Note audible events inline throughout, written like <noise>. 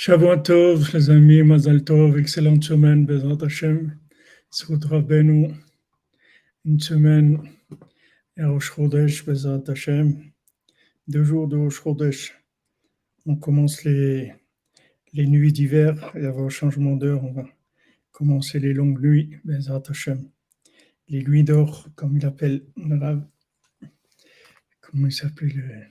Shavuot les amis, Mazal Tov, excellente semaine, Bezrat Hashem, Srut Rabbeinu, une semaine, Bezrat Hashem, deux jours de Rosh Chodesh. On commence les, les nuits d'hiver, et avant le changement d'heure, on va commencer les longues nuits, Bezrat Hashem. Les nuits d'or, comme il appelle comment il s'appelle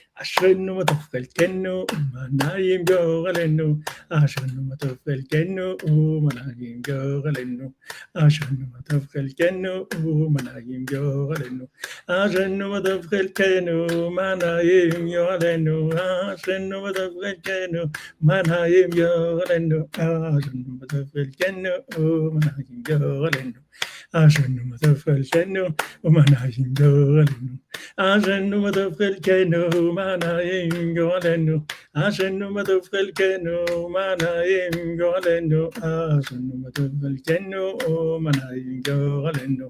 عشرين مطف الكنو ما نايم قوغلنو عشرين مطف الكنو وما نايم قوغلنو عشرين مطف الكنو وما نايم قوغلنو عشرين مطف الكنو ما نايم يغلنو عشرين مطف الكنو ما نايم يغلنو عشرين مطف الكنو وما نايم قوغلنو عشان متفل كنو ومانا ينقو لنو عشان متفل كنو ومانا ينقو لنو عشان متفل كنو ومانا ينقو لنو عشان متفل كنو ومانا ينقو لنو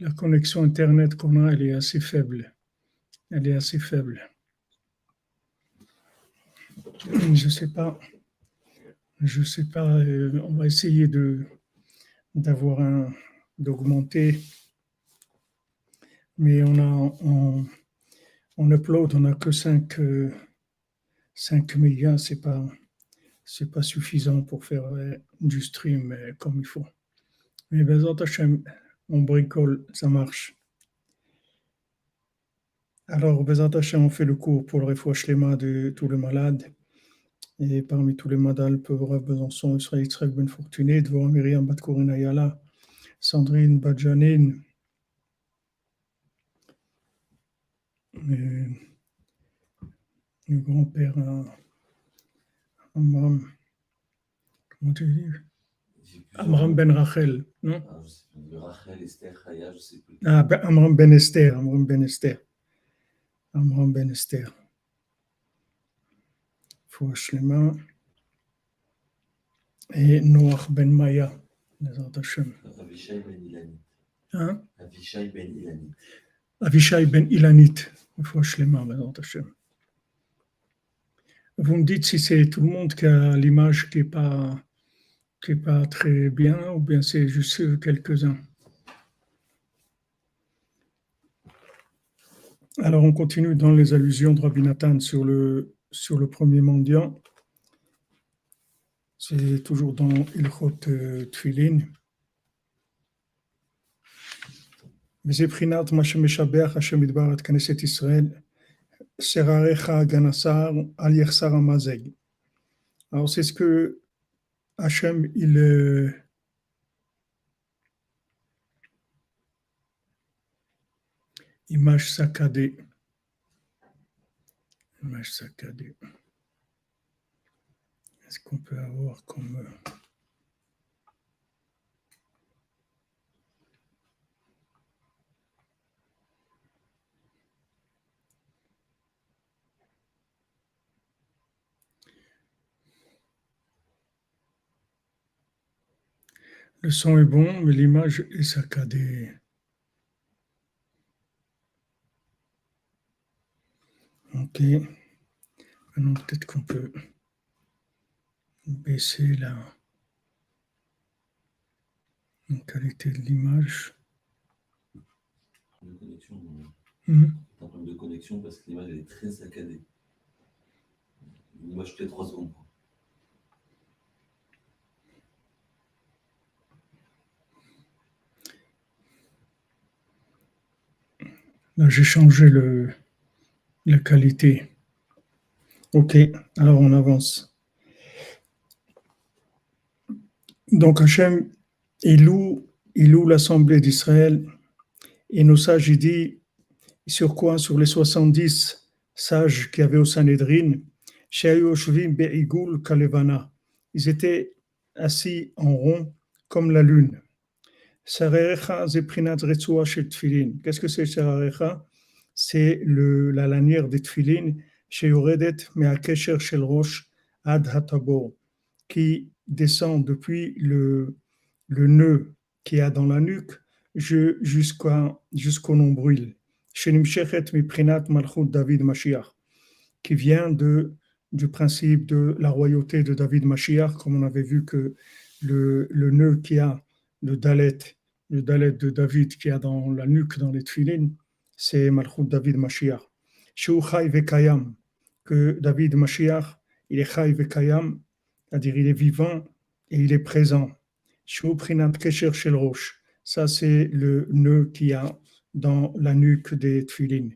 la connexion Internet qu'on a, elle est assez faible. Elle est assez faible. Je sais pas. Je sais pas. euh, on va essayer d'avoir un d'augmenter. Mais on a on, on upload, on n'a que 5, 5 mégas, c'est pas pas suffisant pour faire euh, du stream euh, comme il faut. Mais on bricole, ça marche. Alors, Bezat on fait le cours pour le refouach lema de tous les malades. Et parmi tous les malades, peut Rav Besançon, Israël Yitzhak Ben Fortuné, Dvorah Myriam Ayala, Sandrine Badjanine, le grand-père Amram, comment tu dis? Amram Ben Rachel, non? Ah, je sais plus. Rachel, Esther, Chaya, je sais plus. Ah, ben, Amram Ben Esther, Amram Ben Esther. Amram Ben Esther. Fouach Lema. Et Noach Ben Maya. Bezat Hashem. Avishai Ben Ilanit. Hein? Avishai Ben Ilanit. Avishai Ben Ilanit. Fouach Lema, Bezat Hashem. Vous me dites si c'est tout le monde qui a l'image qui n'est pas, qui est pas très bien ou bien c'est juste quelques-uns. Alors, on continue dans les allusions de Rabbi Nathan sur le, sur le premier mendiant. C'est toujours dans Ilchot euh, Tfilin. וזה בחינת מה שמשבח השם יתברך את כנסת ישראל, שרריך גנסר על יחסר המזג. Alors c'est ce que Hachem, il, euh, image saccadée. Image saccadée. Est-ce qu'on peut avoir comme... Le son est bon, mais l'image est saccadée. Ok. Maintenant, peut-être qu'on peut baisser la, la qualité de l'image. De connexion. Mhm. C'est un problème de connexion parce que l'image est très saccadée. Une image toutes les 3 secondes. Là, j'ai changé le, la qualité. Ok, alors on avance. Donc Hachem, il loue, il loue l'Assemblée d'Israël et nos sages, il dit, sur quoi? Sur les 70 sages qui avaient au Sanhedrin, ils étaient assis en rond comme la lune. Qu'est-ce que c'est Sararecha C'est la lanière des tfilin, ad qui descend depuis le, le nœud qui a dans la nuque jusqu'au jusqu'au nombril. David Mashiach, qui vient de, du principe de la royauté de David Mashiach, comme on avait vu que le, le nœud qui a le dalet, le dalet de David qui a dans la nuque, dans les tfilines, c'est Malchut David Mashiach. Vekayam, que David Mashiach, il est Chai Vekayam, c'est-à-dire il est vivant et il est présent. Kesher Shel Rosh, ça c'est le nœud qui a dans la nuque des tfilines.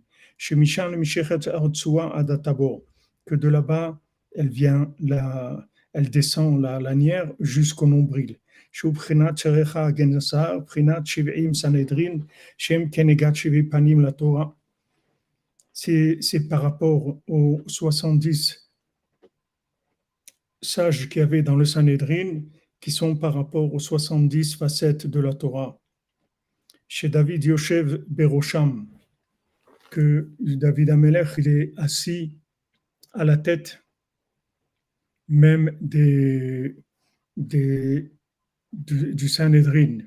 Que de là-bas, elle vient, la, elle descend la lanière jusqu'au nombril. C'est par rapport aux 70 sages qu'il y avait dans le Sanhedrin qui sont par rapport aux 70 facettes de la Torah. Chez David Yoshev Berosham, que David Amelech il est assis à la tête même des, des, du, du Sanhedrin.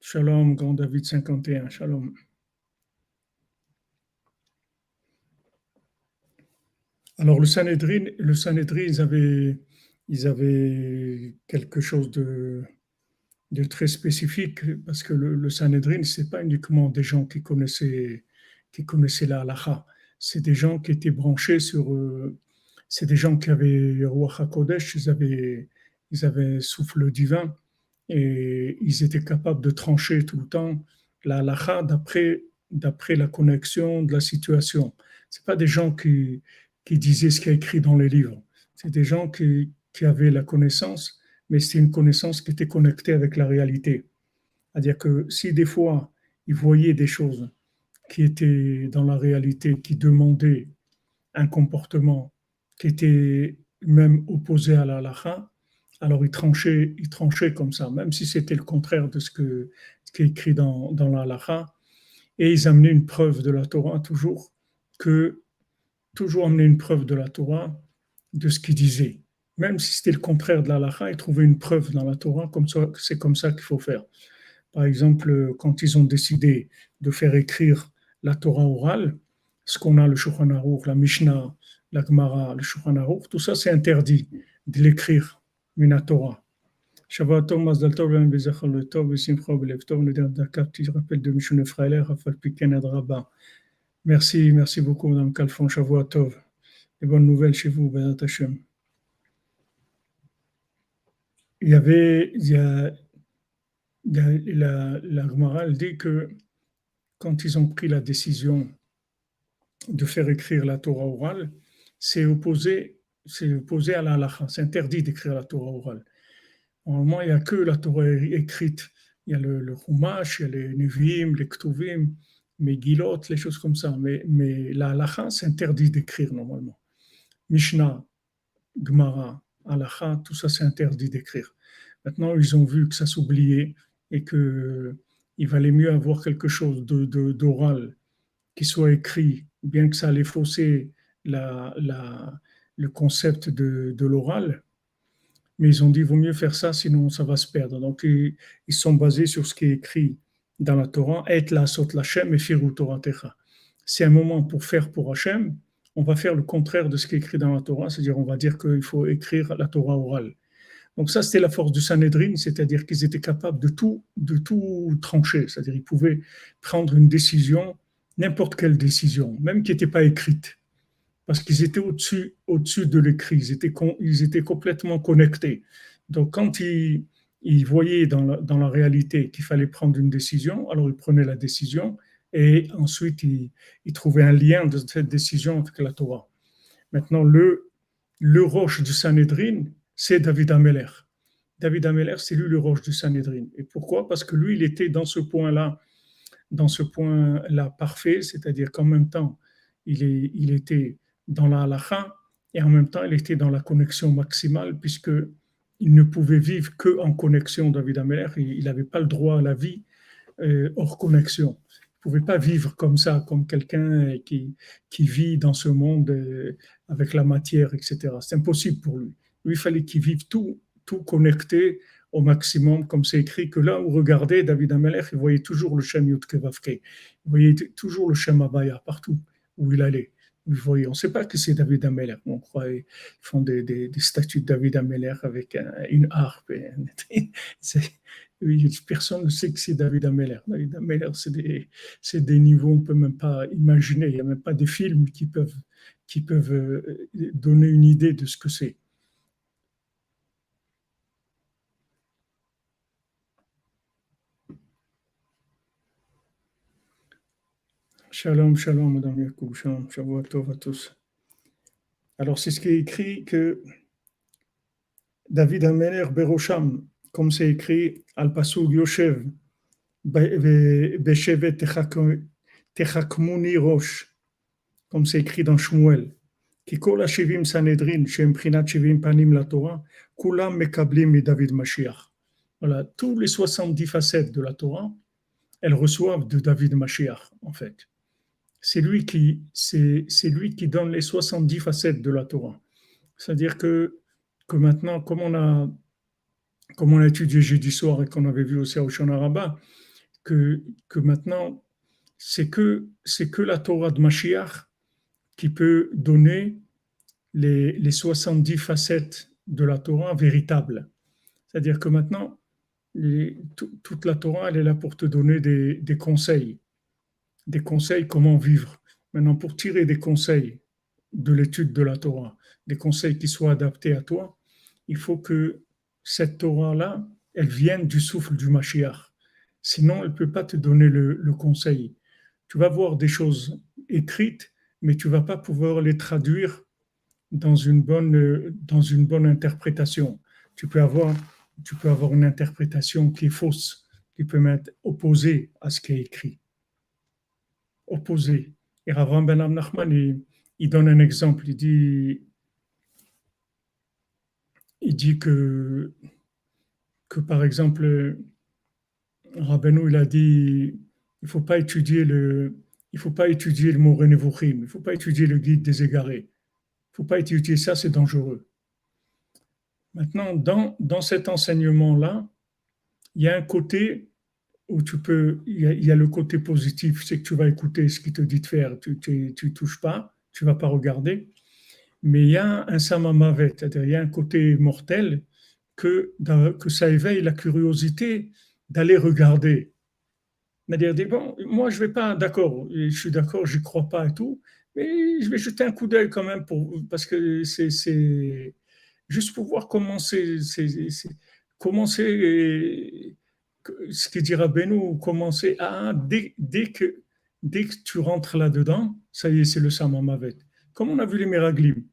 Shalom, grand David 51, shalom. Alors le Sanhedrin, le Sanhedrin, ils avaient, ils avaient quelque chose de, de très spécifique parce que le, le Sanhedrin, c'est pas uniquement des gens qui connaissaient, qui connaissaient la halakha, c'est des gens qui étaient branchés sur, euh, c'est des gens qui avaient Roi HaKodesh, ils avaient, ils avaient souffle divin et ils étaient capables de trancher tout le temps la halakha d'après, d'après la connexion de la situation. C'est pas des gens qui, qui disaient ce qui est écrit dans les livres. C'est des gens qui, qui avaient la connaissance, mais c'est une connaissance qui était connectée avec la réalité. C'est-à-dire que si des fois ils voyaient des choses qui étaient dans la réalité, qui demandaient un comportement qui était même opposé à la halakha, alors ils tranchaient comme ça, même si c'était le contraire de ce, qui est écrit dans, dans la. Et ils amenaient une preuve de la Torah toujours, que toujours amener une preuve de la Torah, de ce qu'il disait. Même si c'était le contraire de la halakha, ils trouvaient une preuve dans la Torah, comme ça, c'est comme ça qu'il faut faire. Par exemple, quand ils ont décidé de faire écrire la Torah orale, ce qu'on a, le Shulchan la Mishnah, la Gemara, le Shulchan tout ça c'est interdit de l'écrire, Shabbat Tov. Merci, merci beaucoup, Madame Kalfon, Shavua Tov. Et bonnes nouvelles chez vous, Hashem. Il y avait, la, la dit que quand ils ont pris la décision de faire écrire la Torah orale, c'est opposé, c'est opposé à la halakha. C'est interdit d'écrire la Torah orale. Normalement, il n'y a que la Torah écrite. Il y a le, le il y a les Nevi'im, les Ktuvim, Megillot, les choses comme ça. Mais, mais la halakha, c'est interdit d'écrire normalement. Mishnah, Gemara, halakha, tout ça, c'est interdit d'écrire. Maintenant, ils ont vu que ça s'oubliait et que il valait mieux avoir quelque chose d'oral de, d'oral qui soit écrit, bien que ça allait fausser la, le concept de, de l'oral. Mais ils ont dit, il vaut mieux faire ça, sinon ça va se perdre. Donc, ils, ils sont basés sur ce qui est écrit dans la Torah, et la sot et firu Torah C'est un moment pour faire pour Hachem, on va faire le contraire de ce qui est écrit dans la Torah, c'est-à-dire on va dire qu'il faut écrire la Torah orale. Donc ça, c'était la force du Sanhedrin, c'est-à-dire qu'ils étaient capables de tout, de tout trancher, c'est-à-dire ils pouvaient prendre une décision, n'importe quelle décision, même qui n'était pas écrite, parce qu'ils étaient au-dessus, au-dessus de l'écrit, ils étaient, ils étaient complètement connectés. Donc quand ils, ils voyaient dans la, réalité qu'il fallait prendre une décision, alors ils prenaient la décision et ensuite ils, ils trouvaient un lien de cette décision avec la Torah. Maintenant, le, le roche du Sanhedrin, c'est David Ameler. David Ameller, c'est lui le roche du Sanhedrin. Et pourquoi? Parce que lui, il était dans ce point-là, dans ce point-là parfait, c'est-à-dire qu'en même temps, il, est, il était dans la halakha et en même temps, il était dans la connexion maximale puisque il ne pouvait vivre que en connexion, David Ameller. Il n'avait pas le droit à la vie euh, hors connexion. Il ne pouvait pas vivre comme ça, comme quelqu'un qui, qui vit dans ce monde euh, avec la matière, etc. C'est impossible pour lui. Lui, il fallait qu'il vive tout, tout connecté au maximum, comme c'est écrit que là où regardait David Ameller, il voyait toujours le Shem Yud Il voyait toujours le Shem Abaya partout où il allait. On ne sait pas que c'est David Ameller. On croit qu'ils font des, statues de David Ameller avec une harpe. <laughs> personne ne sait que c'est David Ameller. David Ameller, c'est des, niveaux, on ne peut même pas imaginer. Il n'y a même pas des films qui peuvent, qui peuvent euh, donner une idée de ce que c'est. Shalom, shalom, Madame Yacoub, shalom, shalom à tous. Alors, c'est ce qui est écrit que David Ameler Berosham, comme c'est écrit, Al Pasuk Yoshev, Beshevet Techakmuni Rosh, comme c'est écrit dans Shmuel, qui kol Shivim Sanedrin, Shem Prinat Shivim Panim la Torah, Kulam Mekablim et David Mashiach. Voilà, tous les 70 facettes de la Torah, elles reçoivent de David Mashiach, en fait c'est lui qui lui qui donne les 70 facettes de la Torah. C'est-à-dire que, que maintenant, comme on a comme on a étudié jeudi soir et qu'on avait vu aussi au Shana que, que maintenant, c'est que, que la Torah de Mashiach qui peut donner les, les 70 facettes de la Torah véritables. C'est-à-dire que maintenant, toute la Torah, elle est là pour te donner des, des conseils des conseils comment vivre. Maintenant, pour tirer des conseils de l'étude de la Torah, des conseils qui soient adaptés à toi, il faut que cette Torah-là, elle vienne du souffle du Mashiach. Sinon, elle ne peut pas te donner le, conseil. Tu vas voir des choses écrites, mais tu vas pas pouvoir les traduire dans une bonne, dans une bonne interprétation. Tu peux, avoir, tu peux avoir une interprétation qui est fausse, qui peut être opposée à ce qui est écrit opposé. Et Rav Ben Nachman, il, donne un exemple. Il dit, il dit que, que par exemple, Rabbeinu, il a dit, il faut pas étudier le, il faut pas étudier le mot il faut pas étudier le guide des égarés. Il faut pas étudier ça, c'est dangereux. Maintenant, dans, dans cet enseignement-là, il y a un côté où tu peux, il y, a, le côté positif, c'est que tu vas écouter ce qu'il te dit de faire, tu ne touches pas, tu vas pas regarder. Mais il y a un samamavet, c'est-à-dire il y a un côté mortel que, que ça éveille la curiosité d'aller regarder. C'est-à-dire, bon, moi je vais pas, d'accord, je suis d'accord, j'y crois pas et tout, mais je vais jeter un coup d'œil quand même pour, parce que c'est juste pour voir comment comment c'est ce que dira Benou, commencer à, dès, dès, que, tu rentres là-dedans, ça y est, c'est le Samamavet. Comme on a vu les Meraglim,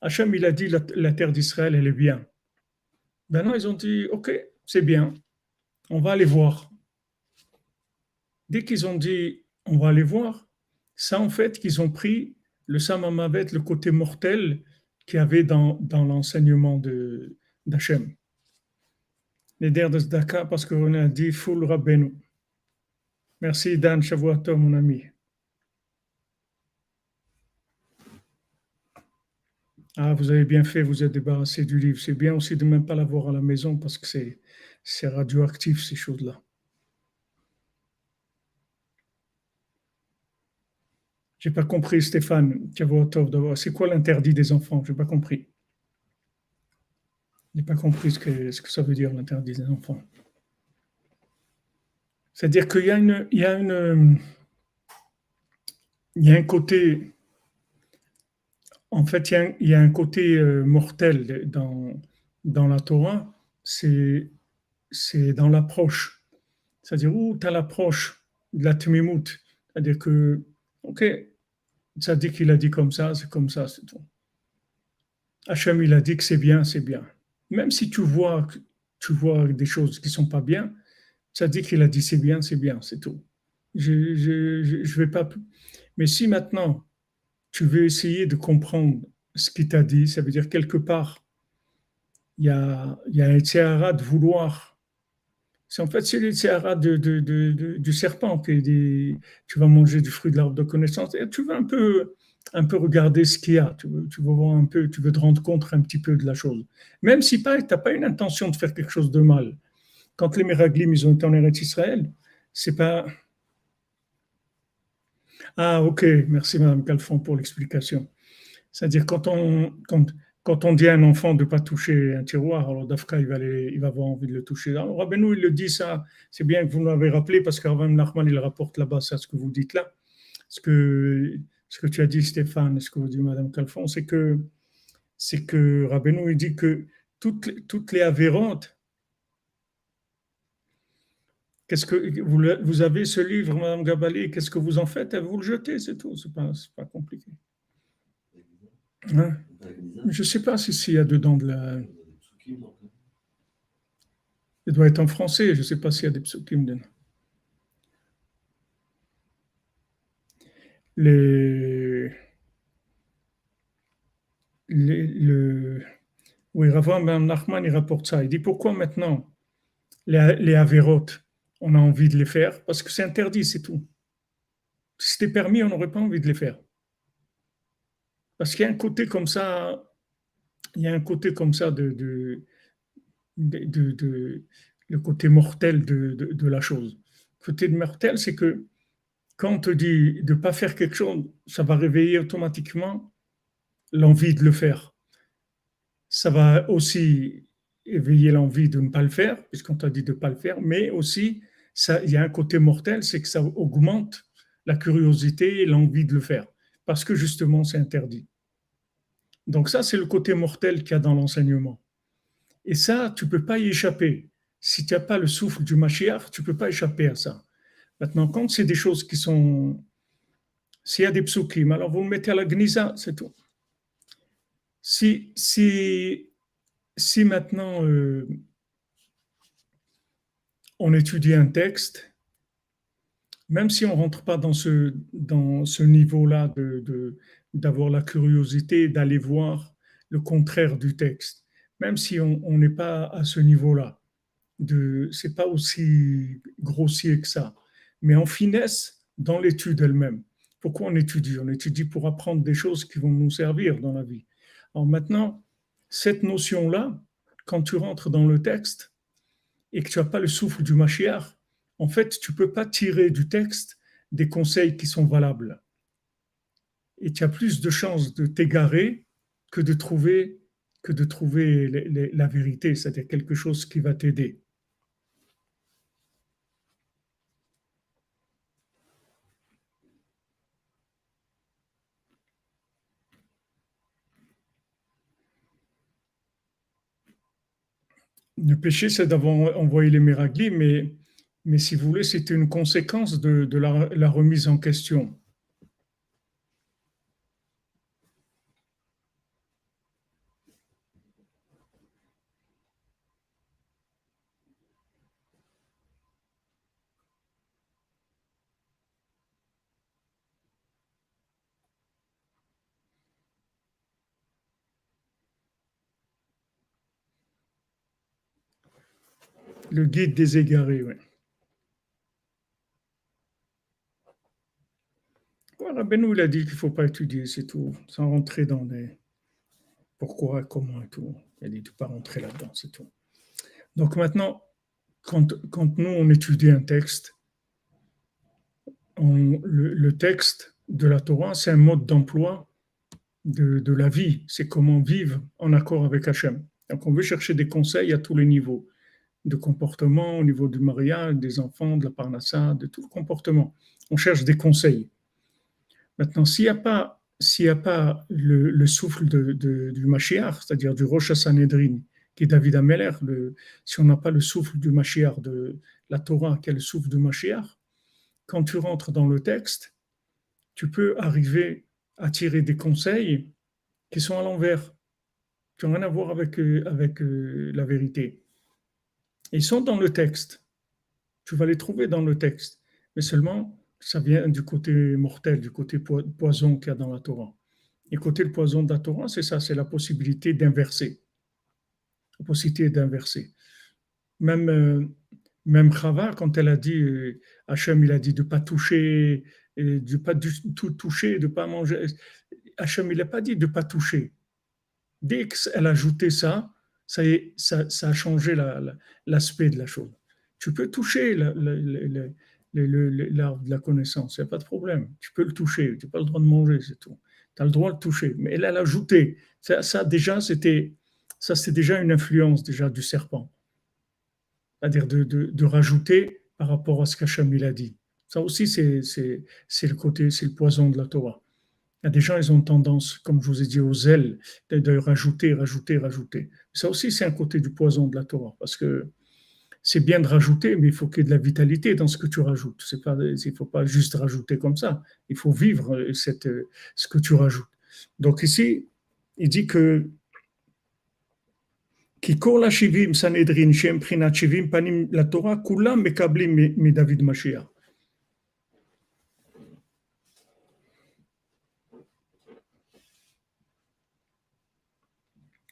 Hachem, il a dit la, terre d'Israël, elle est bien. Maintenant, ils ont dit, OK, c'est bien, on va aller voir. Dès qu'ils ont dit, on va aller voir, ça en fait qu'ils ont pris le Samamavet, le côté mortel qu'il y avait dans, dans l'enseignement d'Hachem les de Zdaka parce qu'on a dit Full Rabbeinu. Merci Dan Shavuato, mon ami. Ah, vous avez bien fait, vous êtes débarrassé du livre. C'est bien aussi de ne même pas l'avoir à la maison parce que c'est, c'est radioactif, ces choses-là. J'ai pas compris, Stéphane. C'est quoi l'interdit des enfants? J'ai pas compris. Je n'ai pas compris ce que, ça veut dire l'interdit des enfants. C'est-à-dire qu'il y a un côté, en fait, il y a, un côté euh, mortel dans, la Torah, c'est, dans l'approche. C'est-à-dire, où tu as l'approche de la Tmimout. C'est-à-dire que, ok, ça dit qu'il a dit comme ça, c'est comme ça, c'est tout. Hachem, il a dit que c'est bien, c'est bien même si tu vois tu vois des choses qui sont pas bien, ça dit qu'il a dit c'est bien, c'est bien, c'est tout. Je, je, je, vais pas. Mais si maintenant tu veux essayer de comprendre ce qu'il t'a dit, ça veut dire quelque part, il y a, il y a un théara de vouloir. C'est en fait c'est le théara de, de, de, du serpent qui dit tu vas manger du fruit de l'arbre de connaissance et tu veux un peu un peu regarder ce qu'il y a, tu veux, voir un peu, tu veux te rendre compte un petit peu de la chose. Même si tu n'as pas une intention de faire quelque chose de mal. Quand les Miraglim, ils ont été en Eretz Israël, c'est pas. Ah, ok, merci Madame Calfon pour l'explication. C'est-à-dire, quand on, quand, quand on dit à un enfant de ne pas toucher un tiroir, alors Dafka, il va, il va avoir envie de le toucher. Alors, Rabbeinu, il le dit ça, c'est bien que vous l'avez rappelé, parce Rabbeinu Nachman, il rapporte là-bas ça, ce que vous dites là. Parce que ce que tu as dit, Stéphane, ce que vous dit Madame Calfon, c'est que, c'est que Rabbeinu, il dit que toutes, toutes les avérantes, qu'est-ce que vous, vous, avez ce livre, Madame Gabali, qu'est-ce que vous en faites? Vous le jetez, c'est tout, c'est pas, pas compliqué. Hein? Je ne sais pas si s'il y a dedans de la. Il doit être en français, je ne sais pas s'il y a des psukim dedans. Les, le, oui, Rav Ben Nachman, il rapporte ça. Il dit pourquoi maintenant les, les on a envie de les faire? Parce que c'est interdit, c'est tout. Si c'était permis, on n'aurait pas envie de les faire. Parce qu'il y a un côté comme ça, il y a un côté comme ça de, de, de, de le côté mortel de, la chose. Le côté mortel, c'est que quand on te dit de ne pas faire quelque chose, ça va réveiller automatiquement l'envie de le faire. Ça va aussi éveiller l'envie de ne pas le faire, puisqu'on t'a dit de ne pas le faire, mais aussi, il y a un côté mortel, c'est que ça augmente la curiosité et l'envie de le faire, parce que justement, c'est interdit. Donc ça, c'est le côté mortel qu'il y a dans l'enseignement. Et ça, tu ne peux pas y échapper. Si tu n'as pas le souffle du Mashiach, tu ne peux pas échapper à ça. Maintenant, quand c'est des choses qui sont. S'il y a des psukim, alors vous le mettez à la gnisa, c'est tout. Si, si, si maintenant euh, on étudie un texte, même si on ne rentre pas dans ce, dans ce niveau-là de, d'avoir la curiosité d'aller voir le contraire du texte, même si on n'est pas à ce niveau-là, de, c'est pas aussi grossier que ça mais en finesse dans l'étude elle-même. Pourquoi on étudie? On étudie pour apprendre des choses qui vont nous servir dans la vie. Alors maintenant, cette notion-là, quand tu rentres dans le texte et que tu n'as pas le souffle du Mashiach, en fait, tu ne peux pas tirer du texte des conseils qui sont valables. Et tu as plus de chances de t'égarer que de trouver, que de trouver la vérité, c'est-à-dire quelque chose qui va t'aider. Le péché, c'est d'avoir envoyé les miracles, mais, mais si vous voulez, c'est une conséquence de, la, remise en question. Le guide des égarés, oui. Voilà, Benou, il a dit qu'il ne faut pas étudier, c'est tout, sans rentrer dans des pourquoi, comment et tout. Il a dit de ne pas rentrer là-dedans, c'est tout. Donc maintenant, quand, quand, nous, on étudie un texte, le, texte de la Torah, c'est un mode d'emploi de, de, la vie. C'est comment vivre en accord avec Hachem. Donc on veut chercher des conseils à tous les niveaux de comportement au niveau du mariage, des enfants, de la parnassa, de tout le comportement. On cherche des conseils. Maintenant, s'il n'y a pas, s'il a pas le, souffle de, du Mashiach, c'est-à-dire du Rosh Hashanedrin, qui est David Ameller, le, si on n'a pas le souffle du Mashiach, de la Torah, qui est le souffle du Mashiach, quand tu rentres dans le texte, tu peux arriver à tirer des conseils qui sont à l'envers, qui n'ont rien à voir avec, avec euh, la vérité. Ils sont dans le texte. Tu vas les trouver dans le texte. Mais seulement, ça vient du côté mortel, du côté poison qu'il y a dans la Torah. Et côté le poison de la Torah, c'est ça, c'est la possibilité d'inverser. La possibilité d'inverser. Même, euh, même Chava, quand elle a dit, euh, Hachem, il a dit de ne pas toucher, de ne pas du tout toucher, de pas manger. Hachem, il n'a pas dit de ne pas toucher. Dès qu'elle a ajouté ça, ça, a changé l'aspect de la chose. Tu peux toucher l'arbre de la connaissance, il n'y a pas de problème. Tu peux le toucher, tu n'as pas le droit de manger, c'est tout. Tu as le droit de le toucher. Mais a ajouté. Ça, ça déjà, c'était ça c'est déjà une influence déjà du serpent. C'est-à-dire de, rajouter par rapport à ce qu'Hacham il a dit. Ça aussi, c'est le côté, c'est le poison de la Torah. Il y a des gens, ils ont tendance, comme je vous ai dit, aux ailes, de, rajouter, rajouter, rajouter. Ça aussi, c'est un côté du poison de la Torah, parce que c'est bien de rajouter, mais il faut qu'il y ait de la vitalité dans ce que tu rajoutes. C'est pas, il ne faut pas juste rajouter comme ça. Il faut vivre cette, ce que tu rajoutes. Donc ici, il dit que la panim la Torah David.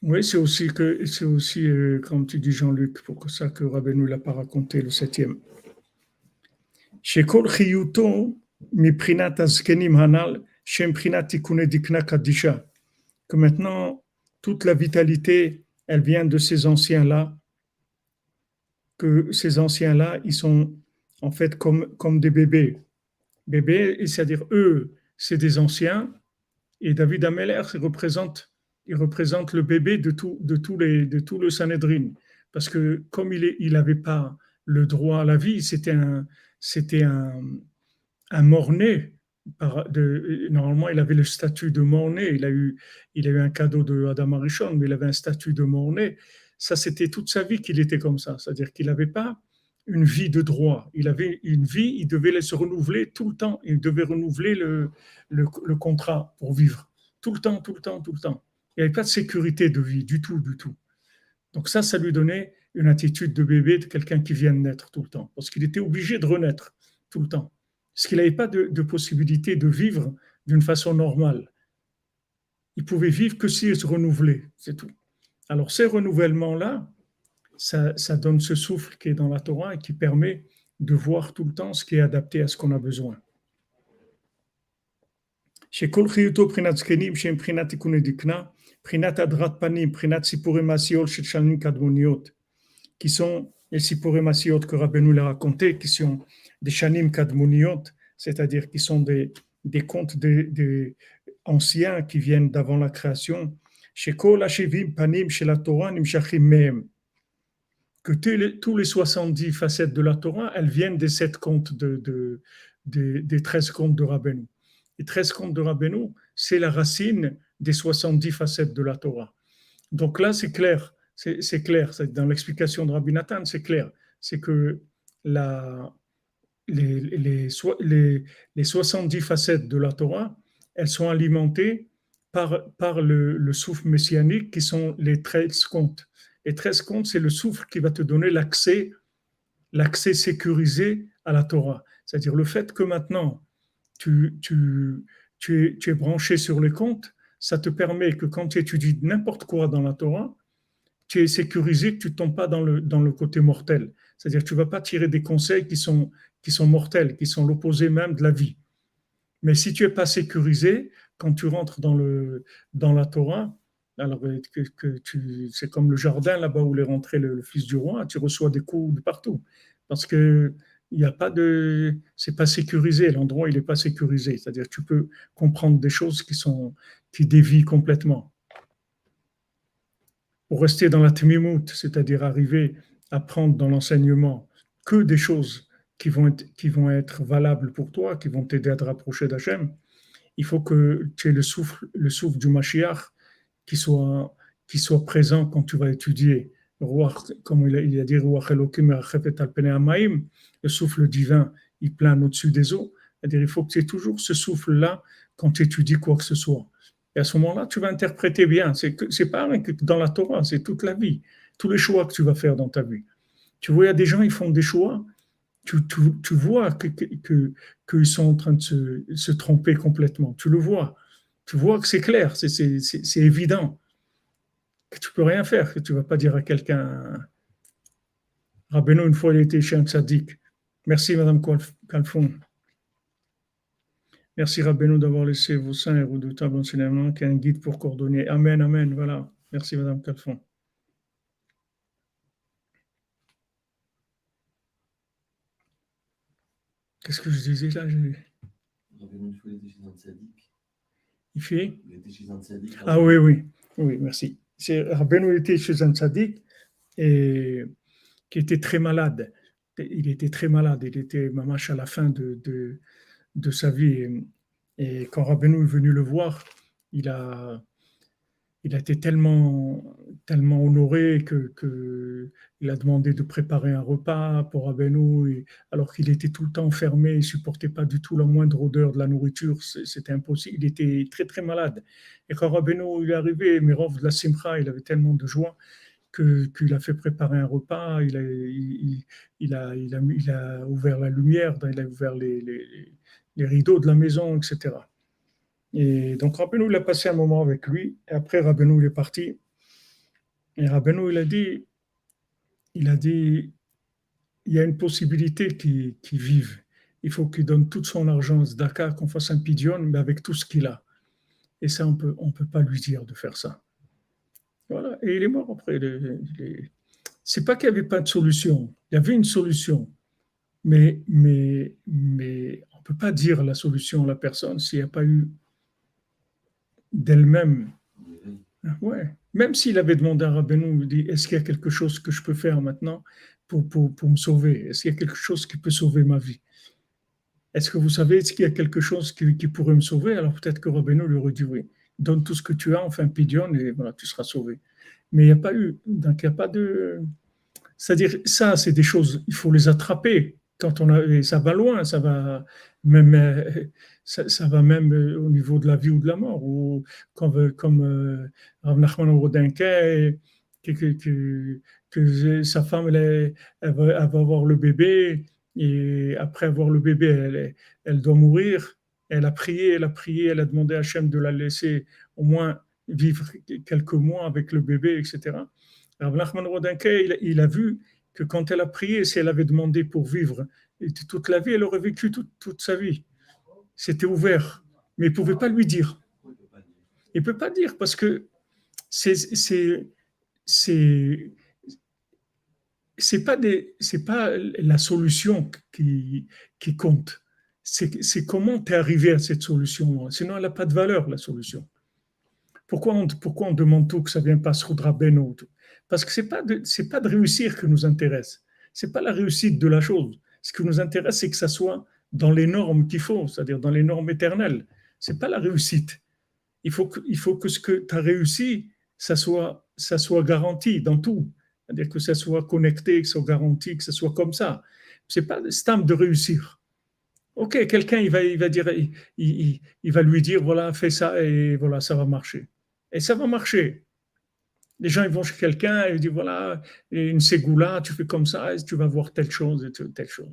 Oui, c'est aussi, que, c'est aussi euh, comme tu dis Jean-Luc, pour ça que Rabbeinu l'a pas raconté, le septième. Shekol chiyuto miprinat azkenim hanal, shem prinat tikune dikna kadisha. Que maintenant, toute la vitalité, elle vient de ces anciens-là, que ces anciens-là, ils sont en fait comme, comme des bébés. Bébés, c'est-à-dire eux, c'est des anciens, et David Ameller représente il représente le bébé de tout, de les, de tout le Sanhedrin. Parce que comme il n'avait pas le droit à la vie, c'était un, c'était un, un mort-né. normalement, il avait le statut de mort-né. Il a eu, il a eu un cadeau de Adam Arishon, mais il avait un statut de mort-né. Ça, c'était toute sa vie qu'il était comme ça. C'est-à-dire qu'il n'avait pas une vie de droit. Il avait une vie, il devait se renouveler tout le temps. Il devait renouveler le, le, le contrat pour vivre. Tout le temps, tout le temps, tout le temps. Il n'y avait pas de sécurité de vie, du tout, du tout. Donc ça, ça lui donnait une attitude de bébé, de quelqu'un qui vient de naître tout le temps, parce qu'il était obligé de renaître tout le temps, parce qu'il n'avait pas de, possibilité de vivre d'une façon normale. Il pouvait vivre que s'il se renouvelait, c'est tout. Alors ces renouvellements-là, ça, donne ce souffle qui est dans la Torah et qui permet de voir tout le temps ce qui est adapté à ce qu'on a besoin. Prinat Adrat Panim, Prinat Sipurim Asiot, Shalnim Kadmoniot, qui sont les Sipurim Asiot que Rabbeinu l'a raconté, qui sont des Shanim Kadmoniot, c'est-à-dire qui sont des, des contes des, anciens qui viennent d'avant la création. Chez Kol Hashivim Panim, chez la Torah, Nimshachim Mehem. Que tous les 70 facettes de la Torah, elles viennent des sept contes de, de, de des 13 contes de Rabbeinu. Les 13 contes de Rabbeinu, c'est la racine des 70 facettes de la Torah. Donc là, c'est clair, c'est clair, dans l'explication de Rabbi Nathan, c'est clair, c'est que la, les, les, les, 70 facettes de la Torah, elles sont alimentées par, le, le souffle messianique qui sont les 13 comptes. Les 13 comptes, c'est le souffle qui va te donner l'accès, l'accès sécurisé à la Torah. C'est-à-dire le fait que maintenant, tu, es, tu es branché sur les comptes, ça te permet que quand tu étudies n'importe quoi dans la Torah, tu es sécurisé, tu ne tombes pas dans le, dans le côté mortel. C'est-à-dire que tu ne vas pas tirer des conseils qui sont, qui sont mortels, qui sont l'opposé même de la vie. Mais si tu n'es pas sécurisé, quand tu rentres dans, le, dans la Torah, alors que, que tu, c'est comme le jardin là-bas où est rentré le, le, fils du roi, tu reçois des coups de partout. Parce que il n'y a pas de, c'est pas sécurisé. L'endroit, il n'est pas sécurisé. C'est-à-dire, tu peux comprendre des choses qui sont, qui dévient complètement. Pour rester dans la tmimout, c'est-à-dire arriver à prendre dans l'enseignement que des choses qui vont, être, qui vont être valables pour toi, qui vont t'aider à te rapprocher d'Hachem, il faut que tu aies le souffle, le souffle du Mashiach qui soit, qui soit présent quand tu vas étudier. Comme il a, il a dit, le souffle divin, il plane au-dessus des eaux. Il faut que tu aies toujours ce souffle-là quand tu étudies quoi que ce soit. Et à ce moment-là, tu vas interpréter bien. C'est, c'est pas dans la Torah, c'est toute la vie, tous les choix que tu vas faire dans ta vie. Tu vois, il y a des gens, ils font des choix. Tu, vois qu'ils que, sont en train de se, tromper complètement. Tu le vois. Tu vois que c'est clair, c'est évident. Que tu peux rien faire, que tu vas pas dire à quelqu'un. Rabbeinu, une fois, il était chez un tzaddik. Merci, Madame Calfon. Merci Rabbeinu d'avoir laissé vos saints et redoutables enseignements qui est un guide pour coordonner. Amen, Amen. Voilà. Merci Madame Calfon. Qu'est-ce que je disais là? Rabbeinu, il était chez un tzaddik. Il fait? Ah oui, oui. Oui, merci. Rabbeinu était chez un tzaddik et qui était très malade. Il était très malade. Il était mamache à la fin de, de sa vie. Et, quand Rabbeinu est venu le voir, il a, il a été tellement, tellement honoré que, que a demandé de préparer un repas pour Rabbeinu, alors qu'il était tout le temps fermé, il supportait pas du tout la moindre odeur de la nourriture, c'était impossible, il était très très malade. Et quand Rabbeinu il est arrivé, Mirov de la Simcha, il avait tellement de joie qu'il a fait préparer un repas, il a, il, a, il, a, ouvert la lumière, il a ouvert les rideaux de la maison, etc. Et donc Rabbeinu, il a passé un moment avec lui, et après Rabbeinu, il est parti. Et Rabbeinu, il a dit, il a dit, il y a une possibilité qu'il vive. Il faut qu'il donne tout son argent à Zdaka, qu'on fasse un pidion, mais avec tout ce qu'il a. Et ça, on peut, ne on peut pas lui dire de faire ça. Voilà, et il est mort après. C'est pas qu'il n'y avait pas de solution. Il y avait une solution. Mais, mais, mais ne peut pas dire la solution à la personne s'il n'y a pas eu d'elle-même. Ouais. Même s'il avait demandé à Rabbeinu, il dit Est-ce qu'il y a quelque chose que je peux faire maintenant pour, pour, pour me sauver? Est-ce qu'il y a quelque chose qui peut sauver ma vie? Est-ce que vous savez, est-ce qu'il y a quelque chose qui, qui pourrait me sauver? Alors peut-être que Rabbeinu lui aurait dit Oui, donne tout ce que tu as, enfin, pidion, et voilà, tu seras sauvé. Mais il n'y a pas eu, donc il n'y a pas de. C'est-à-dire, ça, c'est des choses, il faut les attraper quand on a, ça va loin, ça va même, euh, ça, va même euh, au niveau de la vie ou de la mort, ou comme, comme euh, Rav Nachman que, que, que, sa femme, elle, va, avoir le bébé, et après avoir le bébé, elle, elle doit mourir. Elle a prié, elle a prié, elle a demandé à Hachem de la laisser au moins vivre quelques mois avec le bébé, etc. Rav Nachman il, il a vu que quand elle a prié, si elle avait demandé pour vivre toute la vie, elle aurait vécu toute, sa vie. C'était ouvert, mais il ne pouvait pas lui dire. Il ne peut pas dire parce que c'est c'est pas c'est pas la solution qui qui compte. C'est comment tu es arrivé à cette solution. Sinon elle n'a pas de valeur la solution. Pourquoi on, pourquoi on demande tout que ça vient pas sur Ben parce que c'est pas c'est pas de réussir que nous intéresse c'est pas la réussite de la chose ce qui nous intéresse, c'est que ça soit dans les normes qu'il faut, c'est-à-dire dans les normes éternelles. Ce n'est pas la réussite. Il faut que, il faut que ce que tu as réussi, ça soit, ça soit garanti dans tout. C'est-à-dire que ça soit connecté, que ça soit garanti, que ça soit comme ça. Ce n'est pas stamp de réussir. Ok, quelqu'un il va, il va dire, il, il, va lui dire voilà, fais ça et voilà, ça va marcher. Et ça va marcher. Les gens ils vont chez quelqu'un et ils disent voilà, une ségoula, tu fais comme ça, et tu vas voir telle chose et telle chose.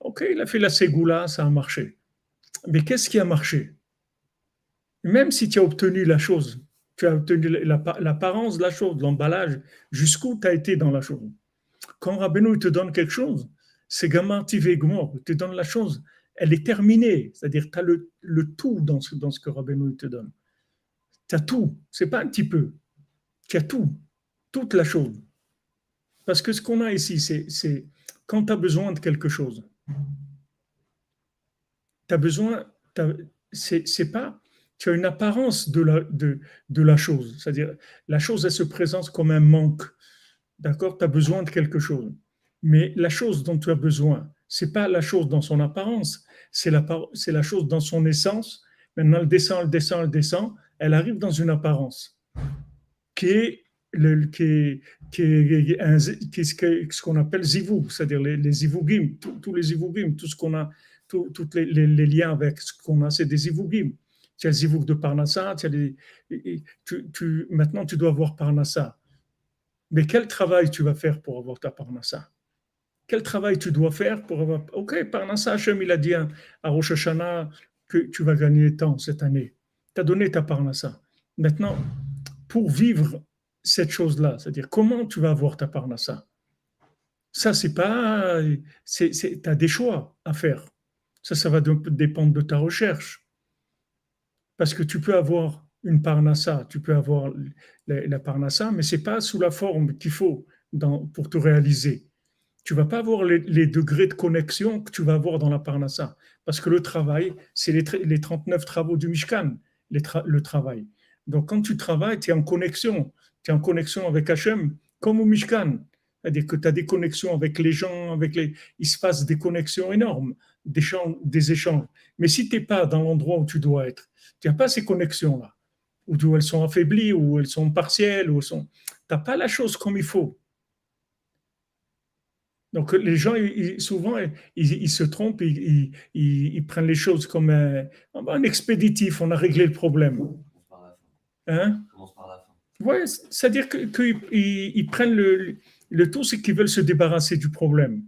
ok, il a fait la ségoula, ça a marché. Mais qu'est-ce qui a marché? Même si tu as obtenu la chose, tu as obtenu l'apparence de la chose, l'emballage, jusqu'où tu as été dans la chose? Quand Rabbeinu te donne quelque chose, c'est gamin Tivegmor, te donne la chose, elle est terminée, c'est-à-dire tu as le, tout dans ce, dans ce que Rabbeinu te donne. Tu as tout, c'est pas un petit peu tu as tout, toute la chose. Parce que ce qu'on a ici, c'est quand tu as besoin de quelque chose, tu as besoin, c'est pas, tu as une apparence de la, de, de la chose. C'est-à-dire, la chose, elle se présente comme un manque. D'accord? Tu as besoin de quelque chose. Mais la chose dont tu as besoin, c'est pas la chose dans son apparence, c'est la, la chose dans son essence. Maintenant, elle descend, elle descend, elle descend, elle arrive dans une apparence qui est, qui qui ce qu'on appelle zivou, c'est-à-dire les, les tous les zivugim, tout ce qu'on a, tous les, liens avec ce qu'on a, c'est des zivugim. Tu as le zivoug de Parnassa, tu, maintenant tu dois voir Parnassa. Mais quel travail tu vas faire pour avoir ta parnassa? Quel travail tu dois faire pour avoir. Ok, parnassa, Hachem, il a dit à Rosh Hashanah que tu vas gagner tant cette année. Tu as donné ta parnassa. Maintenant, pour vivre cette chose-là, c'est-à-dire comment tu vas avoir ta parnassa, ça, c'est pas. Tu as des choix à faire. Ça, ça va dépendre de ta recherche. Parce que tu peux avoir une parnassa, tu peux avoir la, parnassa, mais c'est pas sous la forme qu'il faut pour te réaliser. Tu vas pas avoir les, degrés de connexion que tu vas avoir dans la parnassa. Parce que le travail, c'est les, les, 39 travaux du Mishkan, le travail. Donc, quand tu travailles, tu es en connexion. Tu es en connexion avec Hachem, comme au Mishkan. C'est-à-dire que tu as des connexions avec les gens, avec les... il se passe des connexions énormes, des, échanges. Mais si tu n'es pas dans l'endroit où tu dois être, tu n'as pas ces connexions-là, où elles sont affaiblies, ou elles sont partielles, ou sont... tu n'as pas la chose comme il faut. Donc les gens, souvent, ils, se trompent, ils, prennent les choses comme un, expéditif, on a réglé le problème. Hein? Oui, c'est-à-dire qu'ils prennent le, le tout, c'est qu'ils veulent se débarrasser du problème.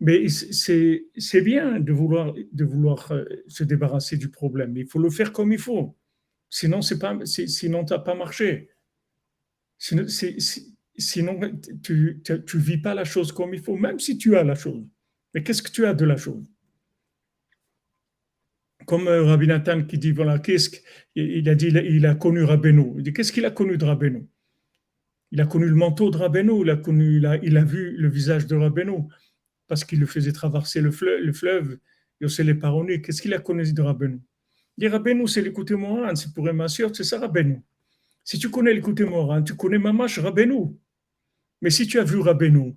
Mais c'est bien de vouloir, de vouloir euh, se débarrasser du problème. Il faut le faire comme il faut. Sinon, c'est pas, sinon tu n'as pas marché. Sinon, sinon tu ne vis pas la chose comme il faut, même si tu as la chose. Mais qu'est-ce que tu as de la chose? Comme euh, Rabbi Nathan qui dit, voilà, qu'est-ce qu'il a dit, il a, connu Rabbeinu. Il dit, qu'est-ce qu'il a connu de Rabbeinu il a connu le manteau de Rabbeinu, il a, connu, il a, vu le visage de Rabbeinu, parce qu'il le faisait traverser le fleuve, le fleuve Yossé les Paroni. Qu'est-ce qu'il a connu de Rabbeinu Il dit Rabbeinu, c'est l'écouter Moran, c'est pour ma soeur, c'est ça Rabbeinu. Si tu connais l'écouter Moran, tu connais Mamash Rabbeinu. Mais si tu as vu Rabbeinu,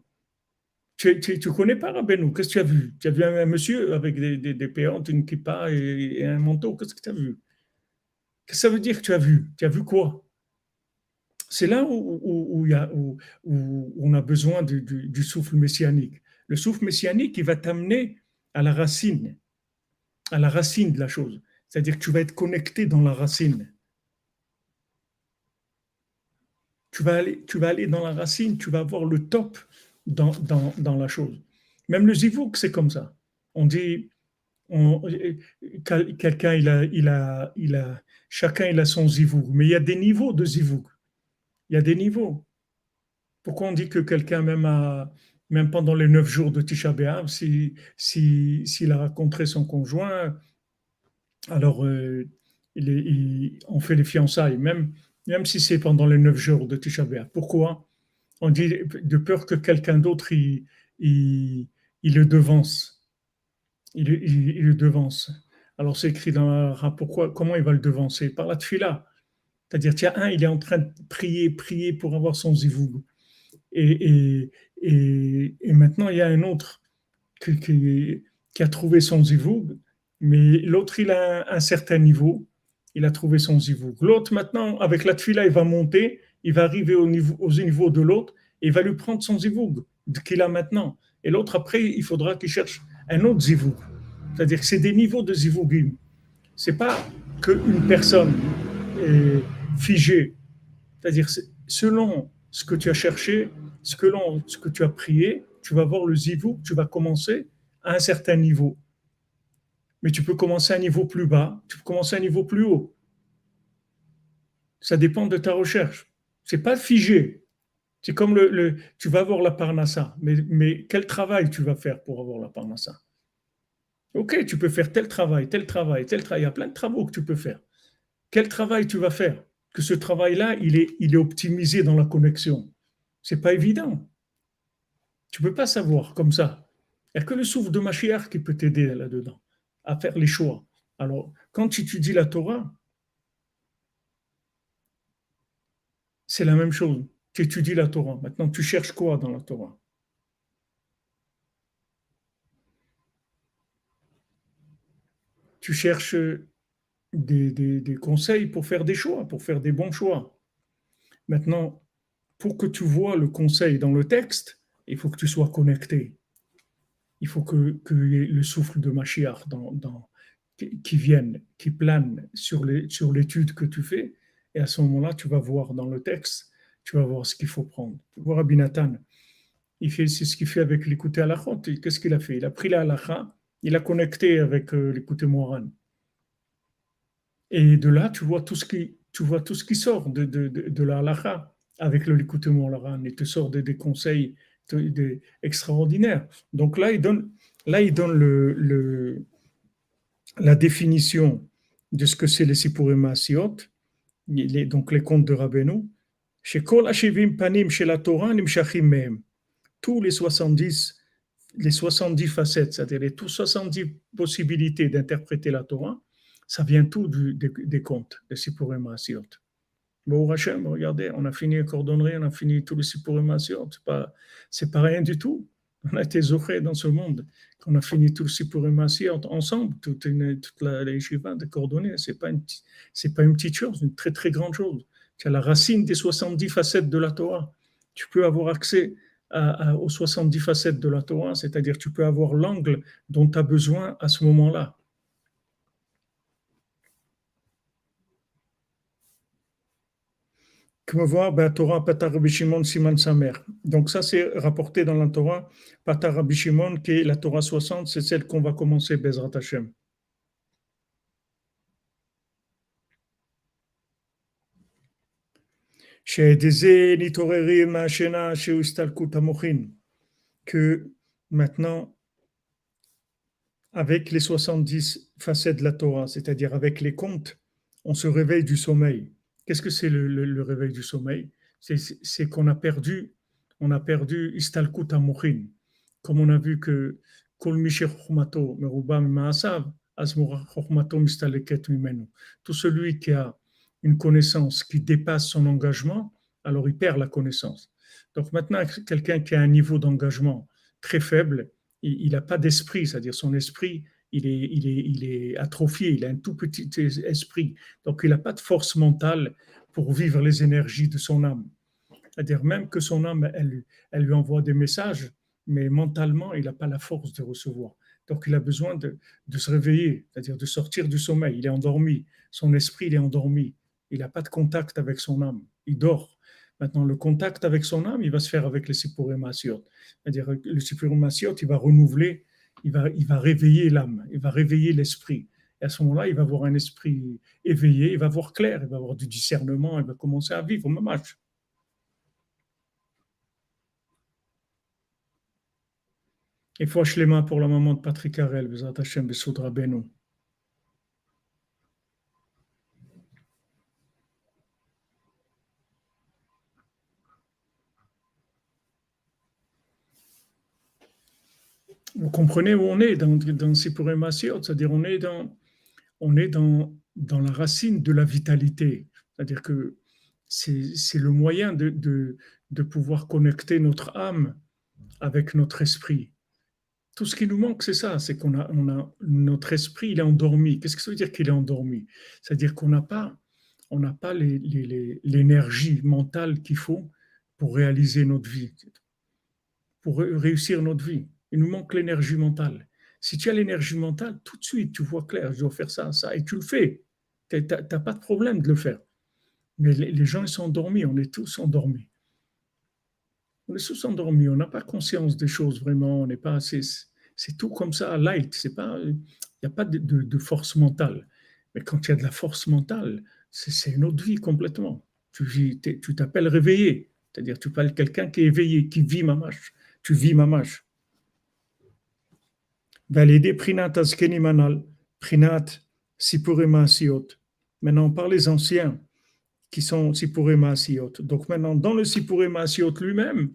tu ne connais pas Rabbeinu? Qu'est-ce que tu as vu? Tu as vu un, monsieur avec des, péantes, une kippa et, et un manteau. Qu'est-ce que tu as vu? Qu'est-ce que ça veut dire que tu as vu? Tu as vu quoi? C'est là où, on a besoin du, souffle messianique. Le souffle messianique, il va t'amener à la racine, à la racine de la chose. C'est-à-dire que tu vas être connecté dans la racine. Tu vas aller, tu vas aller dans la racine, tu vas avoir le top dans, la chose. Même le zivouk, c'est comme ça. On dit, quelqu'un, il a, il a, il a, chacun, il a son zivouk, mais il y a des niveaux de zivouk il y a des niveaux. Pourquoi on dit que quelqu'un, même, même pendant les neuf jours de Tisha B'Av, s'il si, s'il a rencontré son conjoint, alors euh, on fait les fiançailles, même, même si c'est pendant les neuf jours de Tisha B'Av. Pourquoi? On dit de peur que quelqu'un d'autre il, le devance. Il, le devance. Alors c'est écrit dans la pourquoi, comment il va le devancer? Par la tfila. C'est-à-dire, tiens, un, il est en train de prier, prier pour avoir son zivoug. Et, maintenant, il y a un autre qui, qui a trouvé son zivoug, mais l'autre, il a un, certain niveau, il a trouvé son zivoug. L'autre, maintenant, avec la tfila, il va monter, il va arriver au niveau, au niveau de l'autre, et il va lui prendre son zivoug qu'il a maintenant. Et l'autre, après, il faudra qu'il cherche un autre zivoug. C'est-à-dire que c'est des niveaux de zivougim. C'est pas qu'une personne figé. C'est-à-dire, selon ce que tu as cherché, ce que, ce que tu as prié, tu vas voir le zivou, tu vas commencer à un certain niveau. Mais tu peux commencer à un niveau plus bas, tu peux commencer à un niveau plus haut. Ça dépend de ta recherche. C'est pas figé. C'est comme le, tu vas avoir la parnassa, mais, quel travail tu vas faire pour avoir la parnassa? Ok, tu peux faire tel travail, tel travail, tel travail. Il y a plein de travaux que tu peux faire. Quel travail tu vas faire? Que ce travail-là, il est, il est optimisé dans la connexion. C'est pas évident. Tu peux pas savoir comme ça. Il n'y a que le souffle de Mashiach qui peut t'aider là-dedans, à faire les choix. Alors, quand tu étudies la Torah, c'est la même chose. Tu étudies la Torah. Maintenant, tu cherches quoi dans la Torah? Tu cherches des, conseils pour faire des choix, pour faire des bons choix. Maintenant, pour que tu vois le conseil dans le texte, il faut que tu sois connecté. Il faut que, que le souffle de Mashiach qui vienne, qui plane sur l'étude sur que tu fais. Et à ce moment-là, tu vas voir dans le texte tu vas voir ce qu'il faut prendre. Tu vois Rabbi c'est ce qu'il fait avec l'écouté halakha. Qu'est-ce qu'il a fait? Il a pris la halakha, il a connecté avec euh, l'écouté moran. Et de là, tu vois tout ce qui, tu vois tout ce qui sort de, de, de, la halakha avec le l'écouté moran. Il te sort des, conseils extraordinaires. Donc là, il donne, là, il donne le, le la définition de ce que c'est les Sipurim Asiot, donc les contes de Rabbeinu. Chez Kol Ashivim Panim, chez la Torah, Nimshachim Mehem. Tous les 70, les 70 facettes, c'est-à-dire les 70 possibilités d'interpréter la Torah, ça vient tout du, des, contes, des Sipurim Asiot. Bon, Hachem, regardez, on a fini les cordonneries, on a fini tous les Sipurim Asiot. C'est pas, pas rien du tout. On a été zoché dans ce monde qu'on a fini tout le pour ensemble, toute, une, toute la, les de coordonnées, c'est pas une, pas une petite chose, une très très grande chose. Tu as la racine des 70 facettes de la Torah. Tu peux avoir accès à, aux 70 facettes de la Torah, c'est-à-dire tu peux avoir l'angle dont tu as besoin à ce moment-là. Comme voir, ben, Torah Patar Shimon Siman Samer. Donc ça, c'est rapporté dans la Torah, Patar Shimon, qui est la Torah 60, c'est celle qu'on va commencer, Bezrat Hashem. que maintenant, avec les 70 facettes de la Torah, c'est-à-dire avec les contes, on se réveille du sommeil. Qu'est-ce que c'est le, réveil du sommeil? C'est qu'on a perdu, on a perdu Istalkut Amochin. Comme on a vu que Tout celui qui a une connaissance qui dépasse son engagement, alors il perd la connaissance. Donc maintenant, quelqu'un qui a un niveau d'engagement très faible, il n'a pas d'esprit, c'est-à-dire son esprit, il est, il, est, il est atrophié, il a un tout petit esprit. Donc, il n'a pas de force mentale pour vivre les énergies de son âme. C'est-à-dire même que son âme, elle, elle lui envoie des messages, mais mentalement, il n'a pas la force de recevoir. Donc, il a besoin de, se réveiller, c'est-à-dire de sortir du sommeil. Il est endormi, son esprit, est endormi. Il n'a pas de contact avec son âme, il dort. Maintenant, le contact avec son âme, il va se faire avec le Sipurimasiot. C'est-à-dire, le Sipurimasiot, il va renouveler il va, il va réveiller l'âme, il va réveiller l'esprit. Et à ce moment-là, il va avoir un esprit éveillé, il va voir clair, il va avoir du discernement, il va commencer à vivre au match. Et faut les mains pour la maman de Patrick Harel, Bezat Hashem, Besoudra Beno. Vous comprenez où on est dans, dans c'est-à-dire on est dans, on est dans, dans la racine de la vitalité, c'est-à-dire que c'est le moyen de, de, de, pouvoir connecter notre âme avec notre esprit. Tout ce qui nous manque, c'est ça, c'est qu'on a, on a notre esprit, il est endormi. Qu'est-ce que ça veut dire qu'il est endormi? C'est-à-dire qu'on n'a pas, n'a pas l'énergie mentale qu'il faut pour réaliser notre vie, pour réussir notre vie. Il nous manque l'énergie mentale. Si tu as l'énergie mentale, tout de suite, tu vois clair, je dois faire ça, ça, et tu le fais. Tu n'as pas de problème de le faire. Mais les, gens, ils sont endormis, on est tous endormis. On est tous endormis, on n'a pas conscience des choses vraiment, on n'est pas assez. C'est tout comme ça, light. Il n'y a pas de, force mentale. Mais quand il y a de la force mentale, c'est une autre vie complètement. Tu t'appelles réveillé, c'est-à-dire tu parles quelqu'un qui est éveillé, qui vit ma mâche. Tu vis ma mâche. Valider Prinat Askeni Manal, Prinat Sipurema Siot. Maintenant, par les anciens qui sont Sipurema Siot. Donc maintenant, dans le Sipurema Siot lui-même,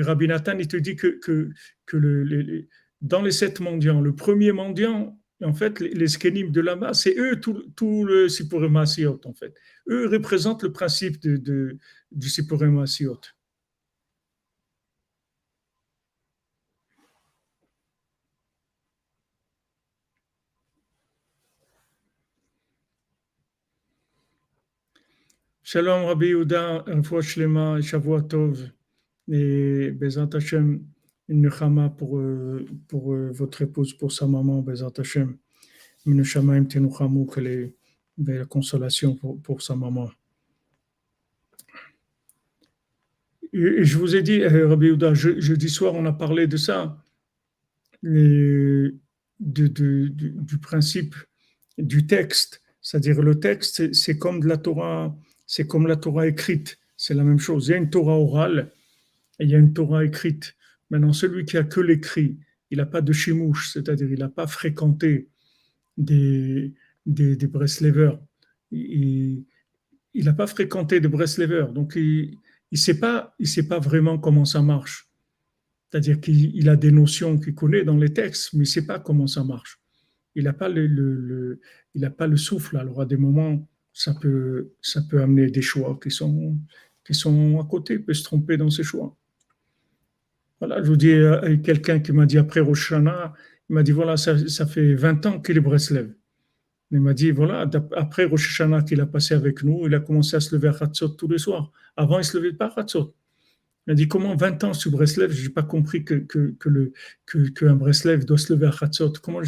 Rabbi Nathan, il te dit que, que, que le, dans les sept mendiants, le premier mendiant, en fait, les, les skenim de là-bas, c'est eux tout, tout le Sipurema Siot, en fait. Eux représentent le principe de, de du Sipurema Siot. Shalom Rabbi Yehuda, un fois Shlema, Shavua Tov, et Bezat Hashem, une nechama pour, euh, pour euh, votre épouse, pour sa maman, Bezat Hashem, une shamaim tenuchamu, que la consolation pour, pour sa maman. Je vous ai dit, euh, Rabbi Ouda, jeudi soir, on a parlé de ça, de, du principe du texte. C'est-à-dire le texte, c'est comme la Torah, c'est comme la Torah écrite. C'est la même chose. Il y a une Torah orale et il y a une Torah écrite. Maintenant, celui qui a que l'écrit, il n'a pas de chimouche, c'est-à-dire il n'a pas fréquenté des, des, des. Il n'a pas fréquenté des Breslevers. Donc, il ne sait, pas, il sait pas vraiment comment ça marche. C'est-à-dire qu'il a des notions qu'il connaît dans les textes, mais il ne sait pas comment ça marche. Il n'a pas le, pas le souffle. Alors, à des moments, ça peut, ça peut amener des choix qui sont, qui sont à côté, peut se tromper dans ses choix. Voilà, je vous dis, euh, quelqu'un qui m'a dit après Rosh Hashanah, il m'a dit voilà, ça, fait 20 ans qu'il est Breslev. Il m'a dit voilà, après Rosh Hashanah qu'il a passé avec nous, il a commencé à se lever à Hatzot tous les soirs. Avant, il ne se levait pas à Hatzot. Il m'a dit comment 20 ans sur Breslev, je n'ai pas compris que, que, que, Breslev doit se lever à Hatzot. Comment.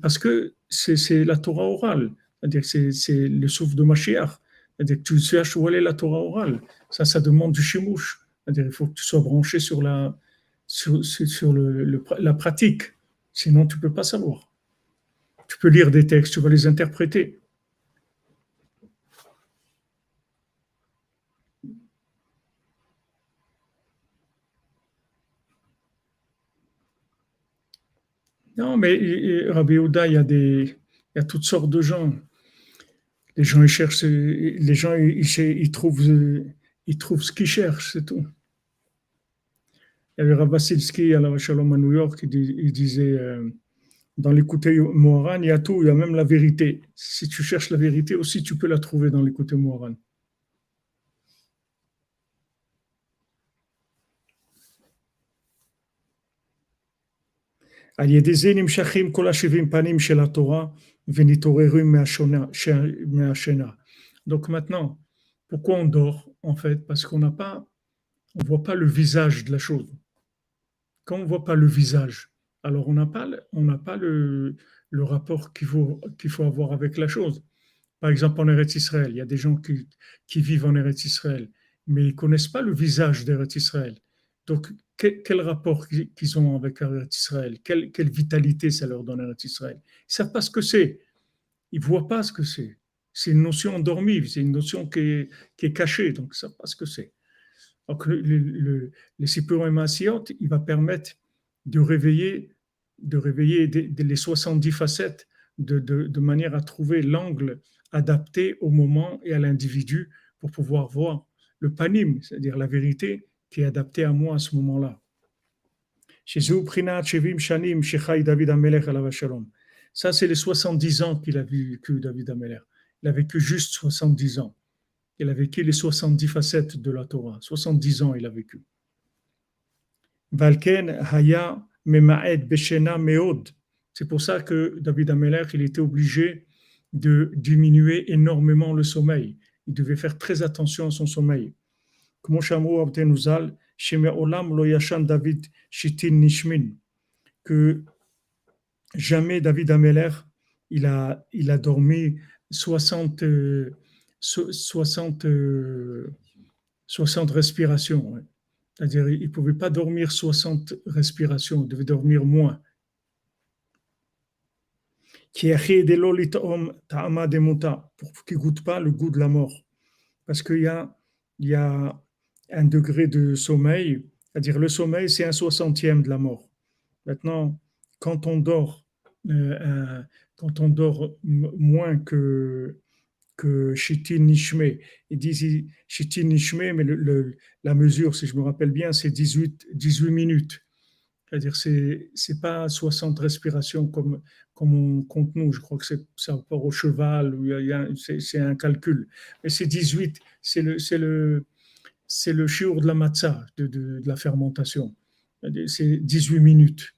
Parce que c'est la Torah orale, c'est-à-dire c'est le souffle de Mashiach. C'est-à-dire que tu cherches où est la Torah orale. Ça, ça demande du chimouche. C'est-à-dire il faut que tu sois branché sur la, sur le, la pratique. Sinon, tu ne peux pas savoir. Tu peux lire des textes, tu vas les interpréter. Non, mais Rabbi Ouda, il y a des, il y a toutes sortes de gens. Les gens, ils cherchent, les gens, ils, trouvent, ils trouvent ce qu'ils cherchent, c'est tout. Il y avait Rabasilski à la Shalom à New York, il, disait euh, dans l'écouté Moharan, il y a tout, il y a même la vérité. Si tu cherches la vérité aussi, tu peux la trouver dans l'écouté Moharan. על ידי זה נמשכים כל השבעים פנים של התורה ונתעוררים מהשינה. Donc maintenant, pourquoi on dort en fait Parce qu'on n'a pas, on voit pas le visage de la chose. Quand on voit pas le visage, alors on n'a pas, on n'a pas le, le rapport qu'il faut, qu'il faut avoir avec la chose. Par exemple, en Eretz Israël, il y a des gens qui, qui vivent en Eretz Israël, mais ils connaissent pas le visage d'Eretz Israël. Donc, quel, rapport qu'ils ont avec Eretz Israël? Quelle, vitalité ça leur donne Eretz Israël? Ils savent pas ce que c'est. Ils voient pas ce que c'est. C'est une notion endormie, c'est une notion qui est, cachée, donc ils savent pas ce que c'est. Donc, le, le, le, il va permettre de réveiller, de réveiller les 70 facettes de, de manière à trouver l'angle adapté au moment et à l'individu pour pouvoir voir le panim, c'est-à-dire la vérité qui est adaptée à moi à ce moment-là. Ça, c'est les 70 ans qu'il a vécu, David Ameler. Il a vécu juste 70 ans. Il a vécu les 70 facettes de la Torah. 70 ans, il a vécu. C'est pour ça que David Ameler, il était obligé de diminuer énormément le sommeil. Il devait faire très attention à son sommeil. Que jamais David Ameler, il a, dormi 60, 60, 60 respirations. C'est-à-dire, il ne pouvait pas dormir 60 respirations, il devait dormir moins. Pour qu'il ne goûte pas le goût de la mort. Parce qu'il il y a un degré de sommeil, c'est-à-dire le sommeil, c'est un soixantième de la mort. Maintenant, quand on dort, euh, quand on dort moins que que Shitin Nishme. Ils disent Shitin Nishme, mais la mesure, si je me rappelle bien, c'est 18, 18 minutes. C'est-à-dire, c'est c'est pas 60 respirations comme, comme on compte nous. Je crois que c'est ça rapport au cheval, c'est un calcul. Mais c'est 18, c'est le, c'est le, c'est le chiour de la matzah, de, de, de la fermentation. C'est 18 minutes.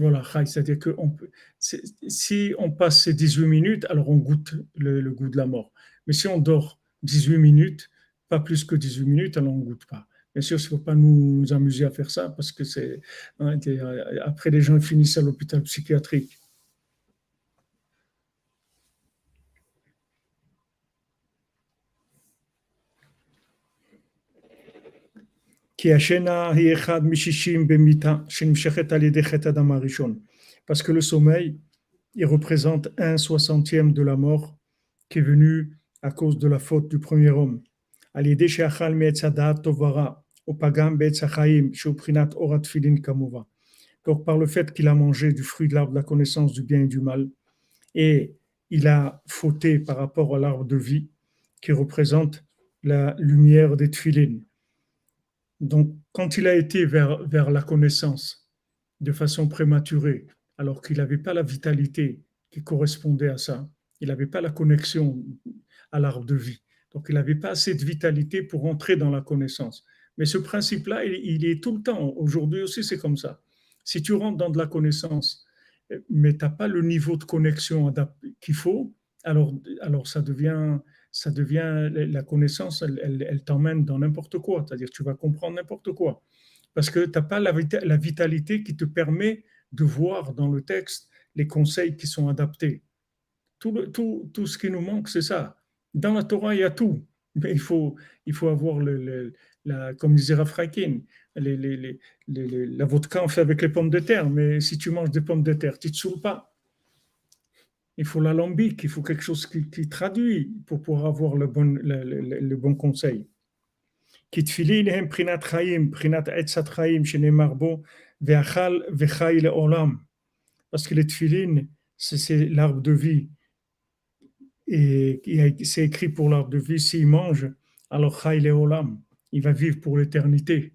Voilà, c'est-à-dire que on peut, si on passe ces 18 minutes, alors on goûte le, goût de la mort. Mais si on dort 18 minutes, pas plus que 18 minutes, alors on ne goûte pas. Bien sûr, il ne faut pas nous, amuser à faire ça parce que c'est hein, après les gens finissent à l'hôpital psychiatrique. Parce que le sommeil, il représente un soixantième de la mort qui est venue à cause de la faute du premier homme. Donc par le fait qu'il a mangé du fruit de l'arbre de la connaissance du bien et du mal, et il a fauté par rapport à l'arbre de vie qui représente la lumière des tfilines. Donc, quand il a été vers, vers la connaissance de façon prématurée, alors qu'il n'avait pas la vitalité qui correspondait à ça, il n'avait pas la connexion à l'arbre de vie. Donc, il n'avait pas assez de vitalité pour entrer dans la connaissance. Mais ce principe-là, il, est tout le temps. Aujourd'hui aussi, c'est comme ça. Si tu rentres dans de la connaissance, mais tu n'as pas le niveau de connexion qu'il faut, alors, alors ça devient ça devient la connaissance, elle, t'emmène dans n'importe quoi. C'est-à-dire, tu vas comprendre n'importe quoi. Parce que tu n'as pas la, vitalité qui te permet de voir dans le texte les conseils qui sont adaptés. Tout, tout, tout ce qui nous manque, c'est ça. Dans la Torah, il y a tout. Mais il faut, il faut avoir, le, la, comme disait Rafrakin, la vodka, on fait avec les pommes de terre. Mais si tu manges des pommes de terre, tu ne te saoules pas il faut l'alambic, il faut quelque chose qui, traduit pour pouvoir avoir le bon, le, bon conseil. Parce que les tfilin, c'est l'arbre de vie. Et c'est écrit pour l'arbre de vie, s'il mange, alors il va vivre pour l'éternité.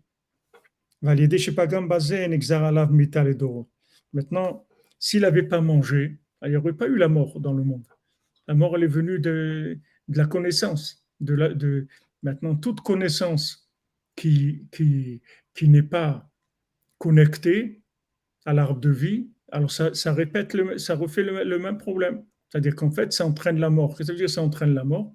Maintenant, s'il n'avait pas mangé, il n'y aurait pas eu la mort dans le monde. La mort, elle est venue de, la connaissance. De, Maintenant, toute connaissance qui, n'est pas connectée à l'arbre de vie, alors ça, répète, ça refait le, même problème. C'est-à-dire qu'en fait, ça entraîne la mort. Qu'est-ce que ça veut dire ça entraîne la mort?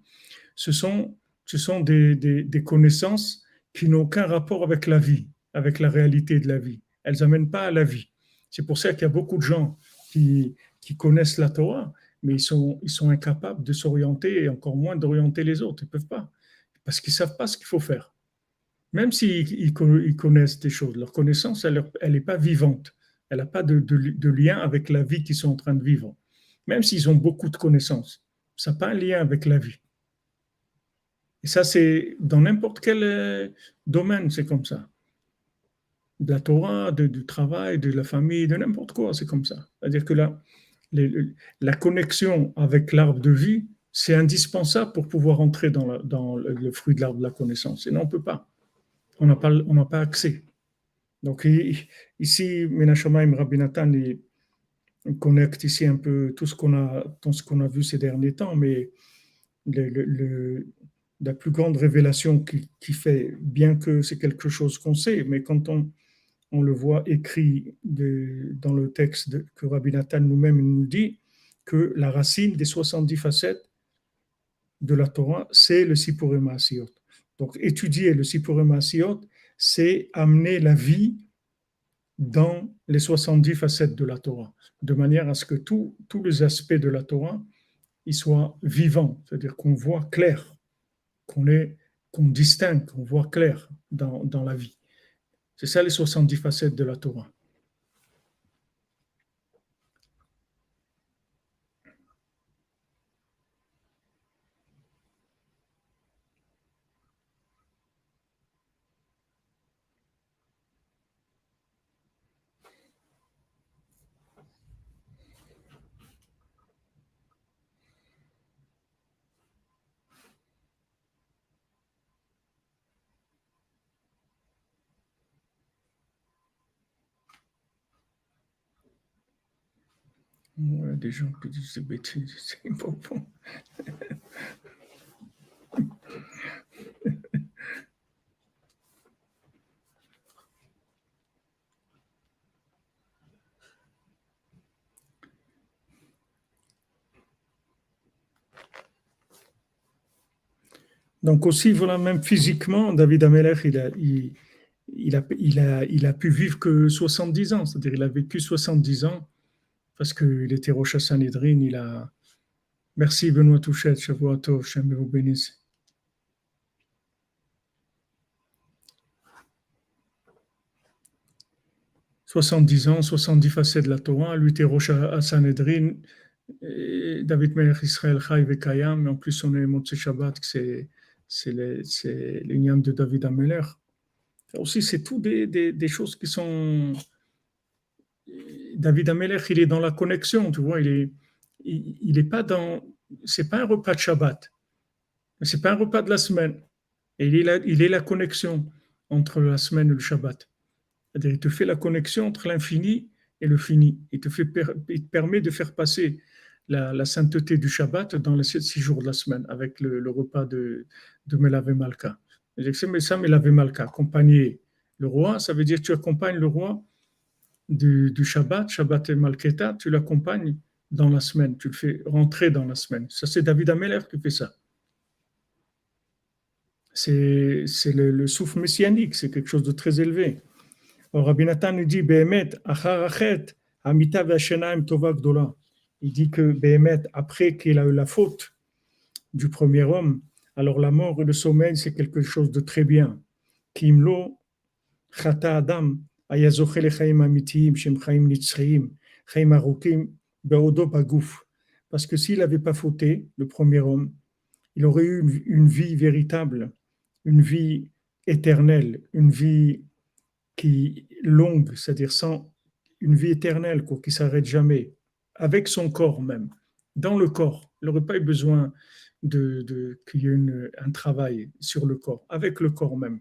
Ce sont, ce sont des, des, des connaissances qui n'ont aucun rapport avec la vie, avec la réalité de la vie. Elles n'amènent pas à la vie. C'est pour ça qu'il y a beaucoup de gens qui, connaissent la Torah, mais ils sont, ils sont incapables de s'orienter et encore moins d'orienter les autres. Ils ne peuvent pas, parce qu'ils ne savent pas ce qu'il faut faire. Même s'ils ils connaissent des choses, leur connaissance, elle n'est pas vivante. Elle n'a pas de, de, lien avec la vie qu'ils sont en train de vivre. Même s'ils ont beaucoup de connaissances, ça n'a pas un lien avec la vie. Et ça, c'est dans n'importe quel euh, domaine, c'est comme ça. De la Torah, du travail, de la famille, de n'importe quoi, c'est comme ça. C'est-à-dire que là, la connexion avec l'arbre de vie, c'est indispensable pour pouvoir entrer dans, le, fruit de l'arbre de la connaissance. Sinon, on ne peut pas. On n'a pas, pas accès. Donc ici, Menachamaim Rabbi Nathan, connecte ici un peu tout ce qu'on a, tout a vu ces derniers temps, mais la plus grande révélation qui fait, bien que c'est quelque chose qu'on sait, mais quand on, on le voit écrit dans le texte que Rabbi Nathan nous-mêmes nous dit, que la racine des 70 facettes de la Torah, c'est le Sipurim Asiyot. Donc, étudier le Sipurim Asiyot, c'est amener la vie dans les 70 facettes de la Torah, de manière à ce que tous les aspects de la Torah ils soient vivants, c'est-à-dire qu'on voit clair, qu'on qu'on distingue, qu'on voit clair dans la vie. C'est ça les 70 facettes de la Torah. Ouais, des gens qui disent c'est bêtises, <laughs> c'est pas bon. Donc aussi, voilà, même physiquement, David Ameller, il a, il, il, a, il, a, il a pu vivre que 70 ans, c'est-à-dire il a vécu 70 ans parce qu'il était Rocha Sanhedrin, il a. Merci Benoît Touchette, Shavuot Shem vous bénisse. 70 ans, 70 facettes de la Torah, lui était Roche à Sanhedrin, David Melech Israël Chai Vekayam, mais en plus on est Motse Shabbat, c'est l'igname de David Ameler. Aussi, c'est tout des, des, choses qui sont. David Ameler, il est dans la connexion, tu vois, il est, il, est pas dans. C'est pas un repas de Shabbat, c'est pas un repas de la semaine. Il est la, il est la connexion entre la semaine et le Shabbat. C'est-à-dire, il te fait la connexion entre l'infini et le fini. Il te, fait, il te permet de faire passer la, sainteté du Shabbat dans les six jours de la semaine avec le, repas de, de Melave Malka. C'est ça, Melave Malka, accompagner le roi, ça veut dire que tu accompagnes le roi du, Shabbat, Shabbat et Malketa, tu l'accompagnes dans la semaine, tu le fais rentrer dans la semaine. Ça, c'est David Ameller qui fait ça. C'est le, le souffle messianique, c'est quelque chose de très élevé. Rabbi Nathan nous dit, Il dit que Behemet, après qu'il a eu la faute du premier homme, alors la mort et le sommeil, c'est quelque chose de très bien. Kimlo, Chata Adam, Bagouf. Parce que s'il n'avait pas fauté, le premier homme, il aurait eu une vie véritable, une vie éternelle, une vie qui longue, c'est-à-dire sans une vie éternelle, quoi, qui s'arrête jamais, avec son corps même, dans le corps. Il n'aurait pas eu besoin de, de qu'il y ait un travail sur le corps, avec le corps même.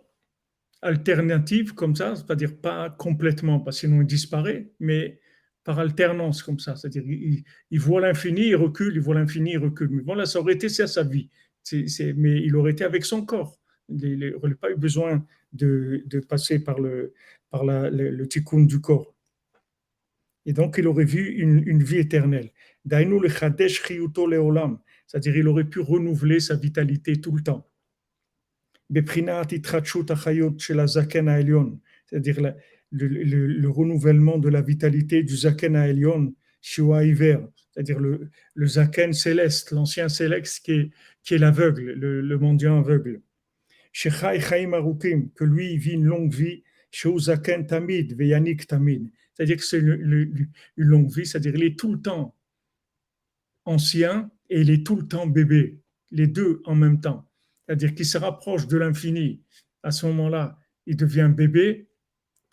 alternative, comme ça, c'est-à-dire pas complètement, parce que sinon il disparaît, mais par alternance, comme ça. C'est-à-dire il, voit l'infini, il recule, il voit l'infini, il recule. Mais bon, là, ça aurait été sa vie. mais il aurait été avec son corps. Il n'aurait pas eu besoin de, passer par le, par le, le tikkun du corps. Et donc, il aurait vu une, vie éternelle. C'est-à-dire, il aurait pu renouveler sa vitalité tout le temps. C'est-à-dire le, renouvellement de la vitalité du Zaken Aelion, c'est-à-dire le, Zaken céleste, l'ancien céleste qui est, l'aveugle, le, mendiant aveugle. Que lui vit une longue vie, Zaken Tamid, Tamid c'est-à-dire que c'est une longue vie, c'est-à-dire il est tout le temps ancien et il est tout le temps bébé, les deux en même temps. C'est-à-dire qu'il se rapproche de l'infini. À ce moment-là, il devient bébé,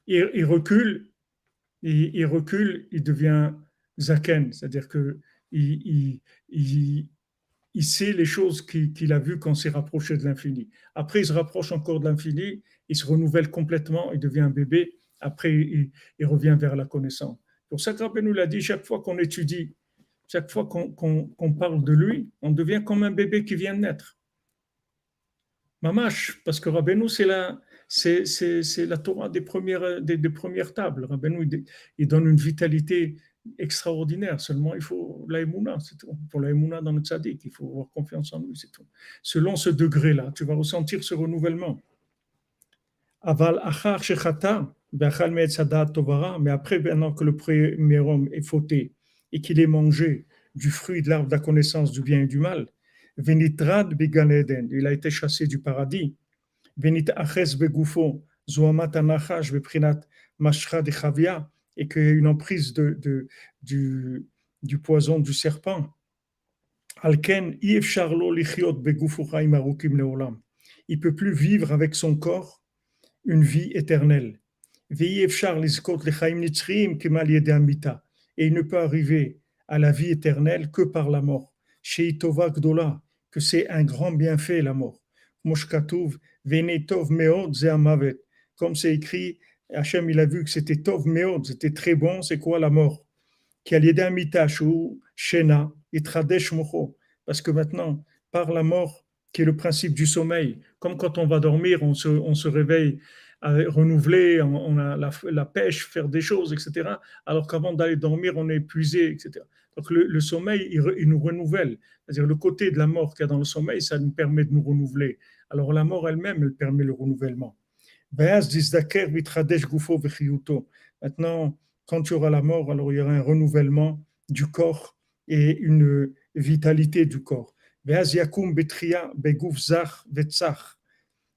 il, recule, il, recule, il devient zaken, c'est-à-dire que il, il, sait les choses qu'il a vues quand il s'est rapproché de l'infini. Après, il se rapproche encore de l'infini, il se renouvelle complètement, il devient bébé, après, il, revient vers la connaissance. Pour ça nous l'a dit, chaque fois qu'on étudie, chaque fois qu'on parle de lui, on devient comme un bébé qui vient de naître. Mamash, parce que Rabbeinu, c'est la, Torah des premières, tables. Rabbeinu, il, donne une vitalité extraordinaire. Seulement, il faut l'aïmouna, c'est tout. Pour l'aïmouna dans le tzaddik, il faut avoir confiance en lui, c'est. Selon ce degré-là, tu vas ressentir ce renouvellement. Aval achar shechata, mais après, maintenant que le premier homme est fauté et qu'il ait mangé du fruit de l'arbre de la connaissance du bien et du mal, Venitrad Eden, il a été chassé du paradis. Venit Aches Begufo, Zoamat Anachash Beprinat Mashra de Chavia, et qu'il y a une emprise de, de, du, du poison du serpent. Alken, Yves Charlo Lichiot Begufo Chaim Arukim Leolam. Il peut plus vivre avec son corps une vie éternelle. Et il ne peut arriver à la vie éternelle que par la mort. Chez Itova Gdola, que c'est un grand bienfait la mort. Moshkatouv, Venetov Meod Zeamavet. Comme c'est écrit, Hachem il a vu que c'était Tov Meod, c'était très bon, c'est quoi la mort? Shena, Itradesh Mocho. Parce que maintenant, par la mort, qui est le principe du sommeil, comme quand on va dormir, on se, on se réveille renouveler, on, a la, pêche, faire des choses, etc. Alors qu'avant d'aller dormir, on est épuisé, etc. Donc le, sommeil, il, nous renouvelle. C'est-à-dire le côté de la mort qu'il y a dans le sommeil, ça nous permet de nous renouveler. Alors la mort elle-même, elle permet le renouvellement. Maintenant, quand tu auras la mort, alors il y aura un renouvellement du corps et une vitalité du corps.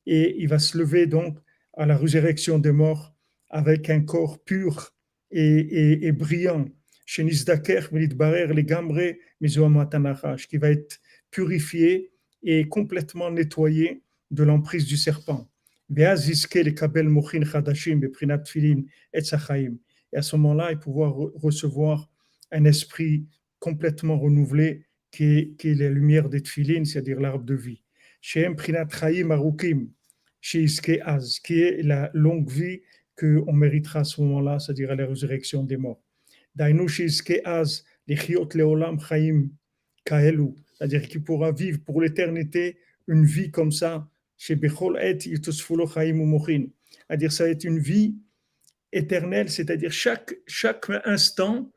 Et il va se lever donc à la résurrection des morts avec un corps pur et, et, brillant. Qui va être purifié et complètement nettoyé de l'emprise du serpent. Et à ce moment-là, il pouvoir recevoir un esprit complètement renouvelé qui est, qui est la lumière des tfilines, c'est-à-dire l'arbre de vie. Qui est la longue vie qu'on méritera à ce moment-là, c'est-à-dire à la résurrection des morts. Dainu Az, les Chiot Leolam Chaim Kaelu, c'est-à-dire qu'il pourra vivre pour l'éternité une vie comme ça, chez Et Chaim Umochin. C'est-à-dire ça va être une vie éternelle, c'est-à-dire chaque, chaque instant,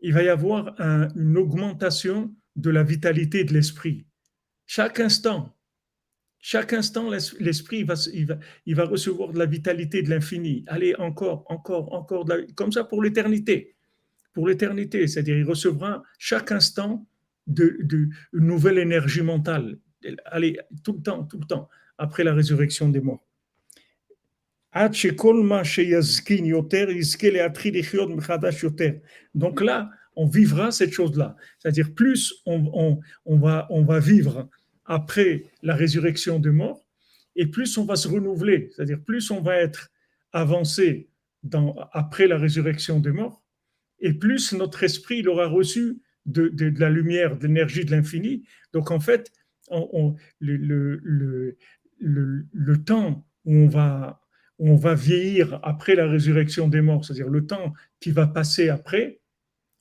il va y avoir une augmentation de la vitalité de l'esprit. Chaque instant, chaque instant, l'esprit va, il va, il va recevoir de la vitalité de l'infini. Allez, encore, encore, encore, comme ça pour l'éternité. Pour l'éternité, c'est-à-dire il recevra chaque instant de, une nouvelle énergie mentale. Allez, tout le temps, tout le temps, après la résurrection des morts. Donc là, on vivra cette chose-là. C'est-à-dire, plus on, va, on va vivre après la résurrection des morts, et plus on va se renouveler. C'est-à-dire, plus on va être avancé dans, après la résurrection des morts, et plus notre esprit il aura reçu de, la lumière, de l'énergie de l'infini. Donc, en fait, le, le, temps où on va on va vieillir après la résurrection des morts, c'est-à-dire le temps qui va passer après,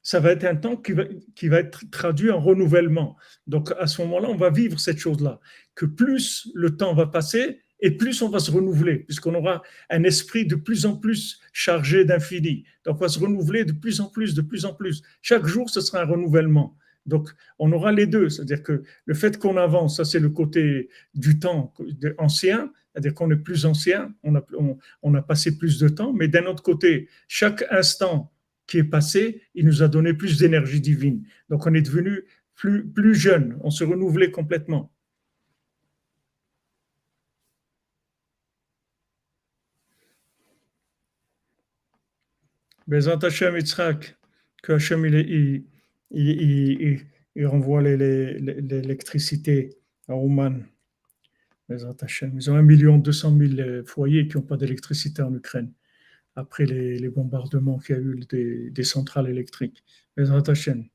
ça va être un temps qui va, qui va être traduit en renouvellement. Donc à ce moment-là, on va vivre cette chose-là, que plus le temps va passer et plus on va se renouveler, puisqu'on aura un esprit de plus en plus chargé d'infini. Donc on va se renouveler de plus en plus, de plus en plus. Chaque jour, ce sera un renouvellement. Donc, on aura les deux, c'est-à-dire que le fait qu'on avance, ça c'est le côté du temps ancien, c'est-à-dire qu'on est plus ancien, on a, passé plus de temps, mais d'un autre côté, chaque instant qui est passé, il nous a donné plus d'énergie divine. Donc, on est devenu plus, plus jeune, on se renouvelait complètement. Bezant Hashem que Hashem il, renvoie l'électricité à Ouman. Ils ont 1 million 200 000 foyers qui n'ont pas d'électricité en Ukraine après les, bombardements qu'il y a eu des, centrales électriques. Bezrat Hashem.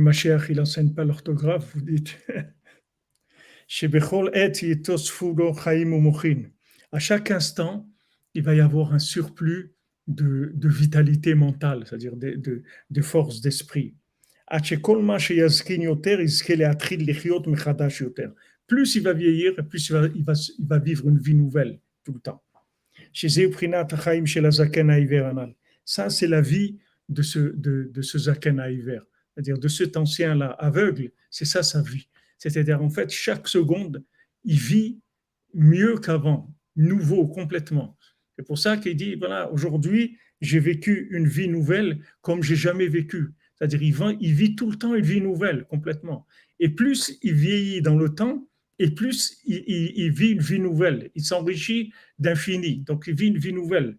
Le Mashiach, il n'enseigne pas l'orthographe, vous dites. <laughs> À chaque instant, il va y avoir un surplus de, vitalité mentale, c'est-à-dire de, force d'esprit. Plus il va vieillir, plus il va, il va, il va vivre une vie nouvelle tout le temps. Ça, c'est la vie de ce, de, de ce Zaken hiver c'est-à-dire de cet ancien-là aveugle, c'est ça sa vie. C'est-à-dire, en fait, chaque seconde, il vit mieux qu'avant, nouveau complètement. C'est pour ça qu'il dit, voilà, aujourd'hui, j'ai vécu une vie nouvelle comme j'ai jamais vécu. C'est-à-dire, il, il vit tout le temps une vie nouvelle complètement. Et plus il vieillit dans le temps, et plus il, il vit une vie nouvelle. Il s'enrichit d'infini. Donc, il vit une vie nouvelle.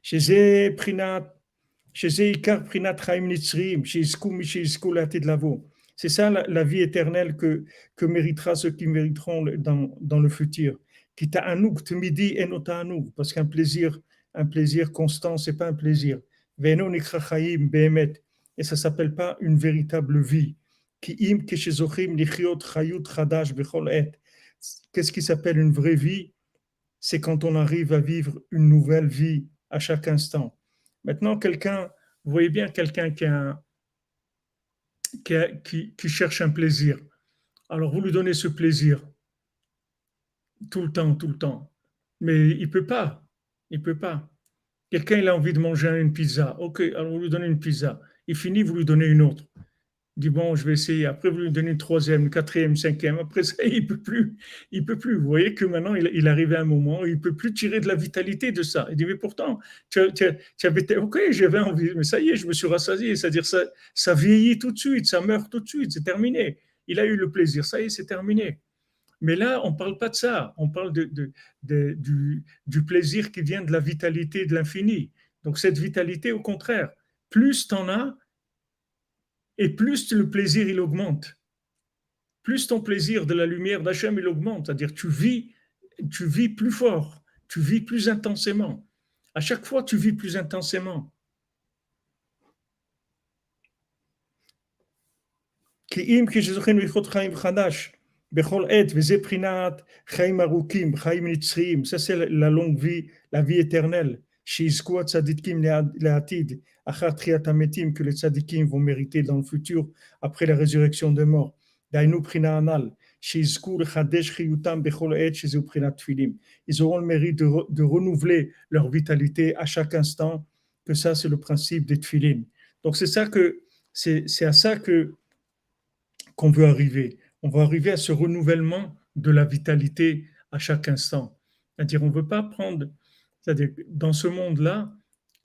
Chez Prinat c'est ça la, vie éternelle que, que méritera ceux qui mériteront dans, dans le futur. Parce qu'un plaisir, un plaisir constant, c'est pas un plaisir. Et ça s'appelle pas une véritable vie. Qu'est-ce qui s'appelle une vraie vie? C'est quand on arrive à vivre une nouvelle vie à chaque instant. Maintenant, quelqu'un, vous voyez bien quelqu'un qui, cherche un plaisir. Alors, vous lui donnez ce plaisir tout le temps, tout le temps. Mais il ne peut pas. Il ne peut pas. Quelqu'un, il a envie de manger une pizza. OK, alors vous lui donnez une pizza. Il finit, vous lui donnez une autre. Dit, bon, je vais essayer. Après, vous lui donnez une troisième, une quatrième, cinquième. Après ça, il peut plus. Il peut plus. Vous voyez que maintenant, il, arrive à un moment où il peut plus tirer de la vitalité de ça. Il dit, mais pourtant, tu, tu, avais, OK, j'avais envie, mais ça y est, je me suis rassasié. C'est-à-dire, ça, ça vieillit tout de suite, ça meurt tout de suite, c'est terminé. Il a eu le plaisir, ça y est, c'est terminé. Mais là, on ne parle pas de ça. On parle de, du, du, plaisir qui vient de la vitalité de l'infini. Donc, cette vitalité, au contraire, plus tu en as, et plus le plaisir, il augmente. Plus ton plaisir de la lumière d'Hachem, il augmente. C'est-à-dire, tu vis, tu vis plus fort, tu vis plus intensément. À chaque fois, tu vis plus intensément. Ça, c'est la longue vie, la vie éternelle. Que les tzadikim vont mériter dans le futur après la résurrection des morts. Ils auront le mérite de, renouveler leur vitalité à chaque instant, que ça c'est le principe des tfilin. Donc c'est ça que c'est à ça que qu'on veut arriver on va arriver à ce renouvellement de la vitalité à chaque instant. C'est-à-dire, on ne veut pas prendre, c'est-à-dire, dans ce monde-là,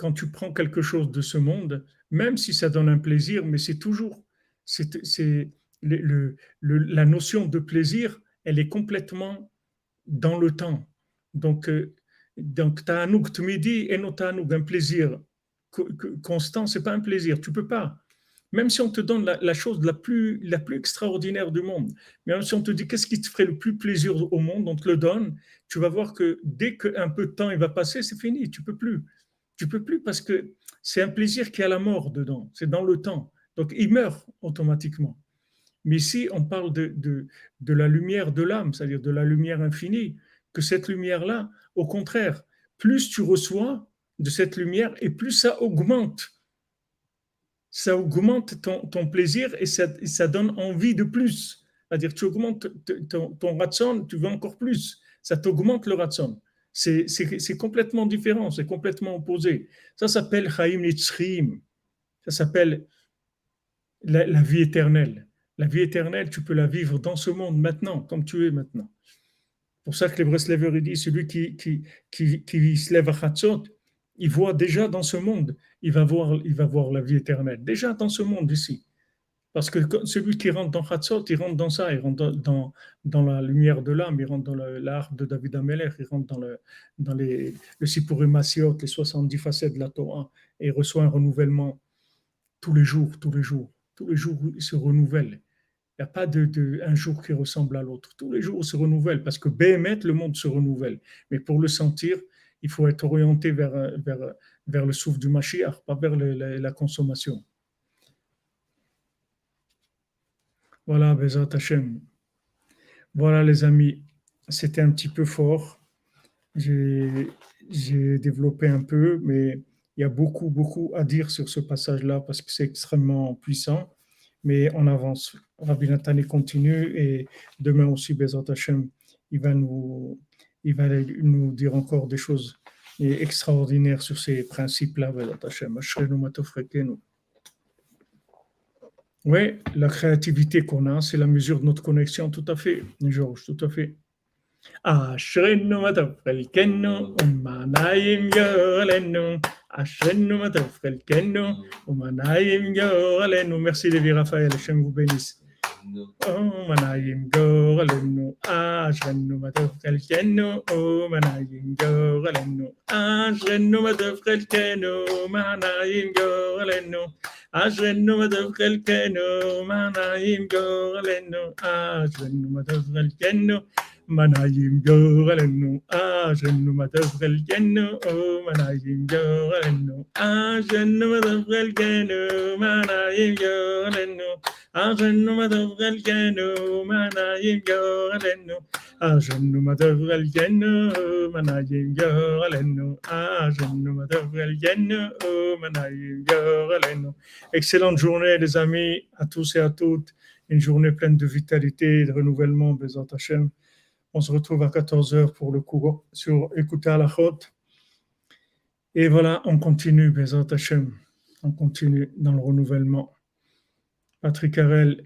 quand tu prends quelque chose de ce monde, même si ça donne un plaisir, mais c'est toujours, c'est, la notion de plaisir, elle est complètement dans le temps. Donc, euh, donc ta'anouk midi et non ta'anouk, un plaisir constant, c'est pas un plaisir. Tu peux pas. Même si on te donne la, chose la plus, la plus extraordinaire du monde, même si on te dit qu'est-ce qui te ferait le plus plaisir au monde, on te le donne, tu vas voir que dès qu'un peu de temps il va passer, c'est fini, tu peux plus. Tu peux plus parce que c'est un plaisir qui a la mort dedans, c'est dans le temps. Donc il meurt automatiquement. Mais ici, on parle de, de, la lumière de l'âme, c'est-à-dire de la lumière infinie, que cette lumière-là, au contraire, plus tu reçois de cette lumière et plus ça augmente ça augmente ton, plaisir et ça, donne envie de plus. C'est-à-dire, tu augmentes ton, ton ratson, tu veux encore plus. Ça t'augmente le ratson. C'est complètement différent, c'est complètement opposé. Ça s'appelle Chaim Nitzrim. Ça s'appelle la, vie éternelle. La vie éternelle, tu peux la vivre dans ce monde maintenant, comme tu es maintenant. pour ça que les Breslever dit celui qui, se lève à Chatzot, il voit déjà dans ce monde, il va voir, il va voir la vie éternelle. Déjà dans ce monde ici. Parce que celui qui rentre dans Hatzot, il rentre dans ça, il rentre dans, dans, la lumière de l'âme, il rentre dans l'art de David Ameller, il rentre dans le, dans les, le Sipurim les 70 facettes de la Torah, et il reçoit un renouvellement tous les jours, tous les jours. Tous les jours, il se renouvelle. Il n'y a pas de, un jour qui ressemble à l'autre. Tous les jours, il se renouvelle, parce que Béhémet, le monde se renouvelle. Mais pour le sentir, il faut être orienté vers, vers, vers le souffle du Mashiach, pas vers la, consommation. Voilà, Bezat Hashem. Voilà, les amis, c'était un petit peu fort. J'ai développé un peu, mais il y a beaucoup, beaucoup à dire sur ce passage-là parce que c'est extrêmement puissant. Mais on avance. Rabbi Nathan continue et demain aussi, Bezat Hashem, il va nous, il va nous dire encore des choses extraordinaires sur ces principes-là, Oui, la créativité qu'on a, c'est la mesure de notre connexion, tout à fait, Georges, tout à fait. אשרנו מה טוב חלקנו ומנעים גורלנו אשרנו מה טוב חלקנו ומנעים גורלנו ومن ينقول انه اشغنه ما تفقل كانه ومن ينقول انه اشغنه ما تفقل كانه معنا ينقول انه اشغنه ما تفقل كانه معنا ينقول انه اشغنه ما تفقل كانه Manajim Gorelenu, Agenu Matavrelgenu, Manajim Gorelenu, Agenu Matavrelgenu, Manajim Gorelenu, Agenu Matavrelgenu, Manajim Gorelenu, Agenu Matavrelgenu, Manajim Gorelenu, Agenu Matavrelgenu, Manajim Gorelenu. Excellente journée, les amis, à tous et à toutes. Une journée pleine de vitalité de renouvellement, Bézant Hachem. On se retrouve à 14h pour le cours sur Écouter à la Chôte. Et voilà, on continue, Bézat Hachem. On continue dans le renouvellement. Patrick Harel,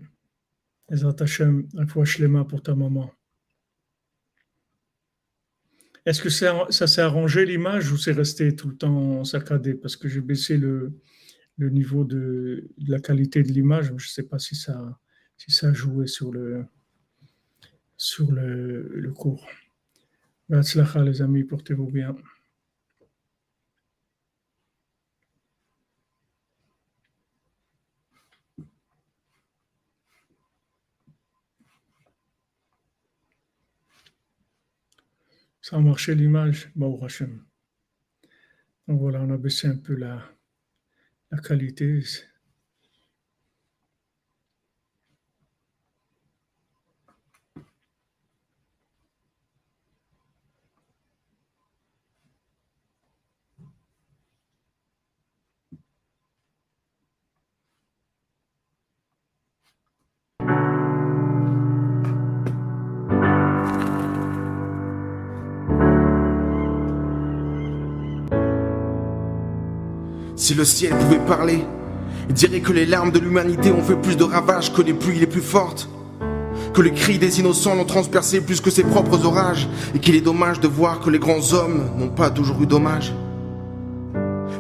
Bézat Hachem, Shlema pour ta maman. Est-ce que ça, s'est arrangé l'image ou c'est resté tout le temps saccadé? Parce que j'ai baissé le, le niveau de, de, la qualité de l'image. Je ne sais pas si ça, si ça a joué sur le, sur le, cours. les amis, portez-vous bien. Ça a marché l'image, bon Hachem. Donc voilà, on a baissé un peu la, la qualité. Si le ciel pouvait parler, il dirait que les larmes de l'humanité ont fait plus de ravages que les pluies les plus fortes. Que les cris des innocents l'ont transpercé plus que ses propres orages. Et qu'il est dommage de voir que les grands hommes n'ont pas toujours eu dommage.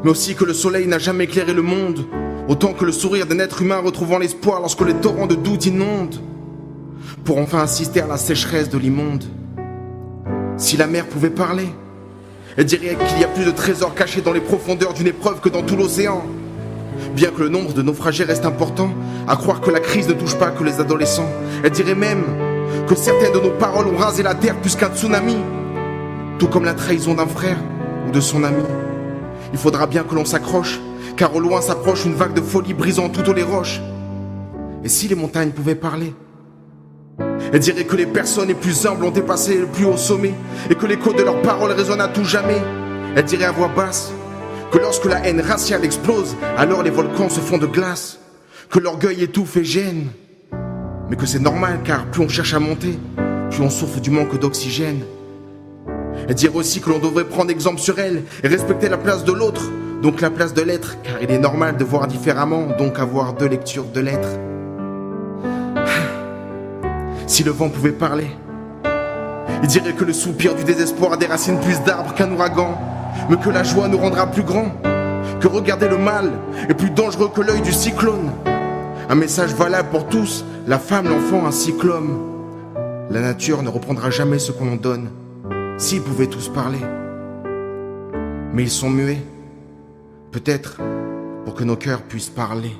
Mais aussi que le soleil n'a jamais éclairé le monde. Autant que le sourire d'un être humain retrouvant l'espoir lorsque les torrents de doute inondent. Pour enfin assister à la sécheresse de l'immonde. Si la mer pouvait parler, elle dirait qu'il y a plus de trésors cachés dans les profondeurs d'une épreuve que dans tout l'océan. Bien que le nombre de naufragés reste important, à croire que la crise ne touche pas que les adolescents. Elle dirait même que certaines de nos paroles ont rasé la terre plus qu'un tsunami. Tout comme la trahison d'un frère ou de son ami. Il faudra bien que l'on s'accroche, car au loin s'approche une vague de folie brisant toutes les roches. Et si les montagnes pouvaient parler? Elle dirait que les personnes les plus humbles ont dépassé le plus haut sommet et que l'écho de leurs paroles résonne à tout jamais. Elle dirait à voix basse que lorsque la haine raciale explose, alors les volcans se font de glace, que l'orgueil étouffe et gêne. Mais que c'est normal car plus on cherche à monter, plus on souffre du manque d'oxygène. Elle dirait aussi que l'on devrait prendre exemple sur elle et respecter la place de l'autre, donc la place de l'être, car il est normal de voir différemment, donc avoir deux lectures de l'être. Si le vent pouvait parler, il dirait que le soupir du désespoir a des plus d'arbres qu'un ouragan, mais que la joie nous rendra plus grands, que regarder le mal est plus dangereux que l'œil du cyclone. Un message valable pour tous, la femme, l'enfant ainsi que l'homme. La nature ne reprendra jamais ce qu'on en donne, s'ils pouvaient tous parler. Mais ils sont muets, peut-être pour que nos cœurs puissent parler.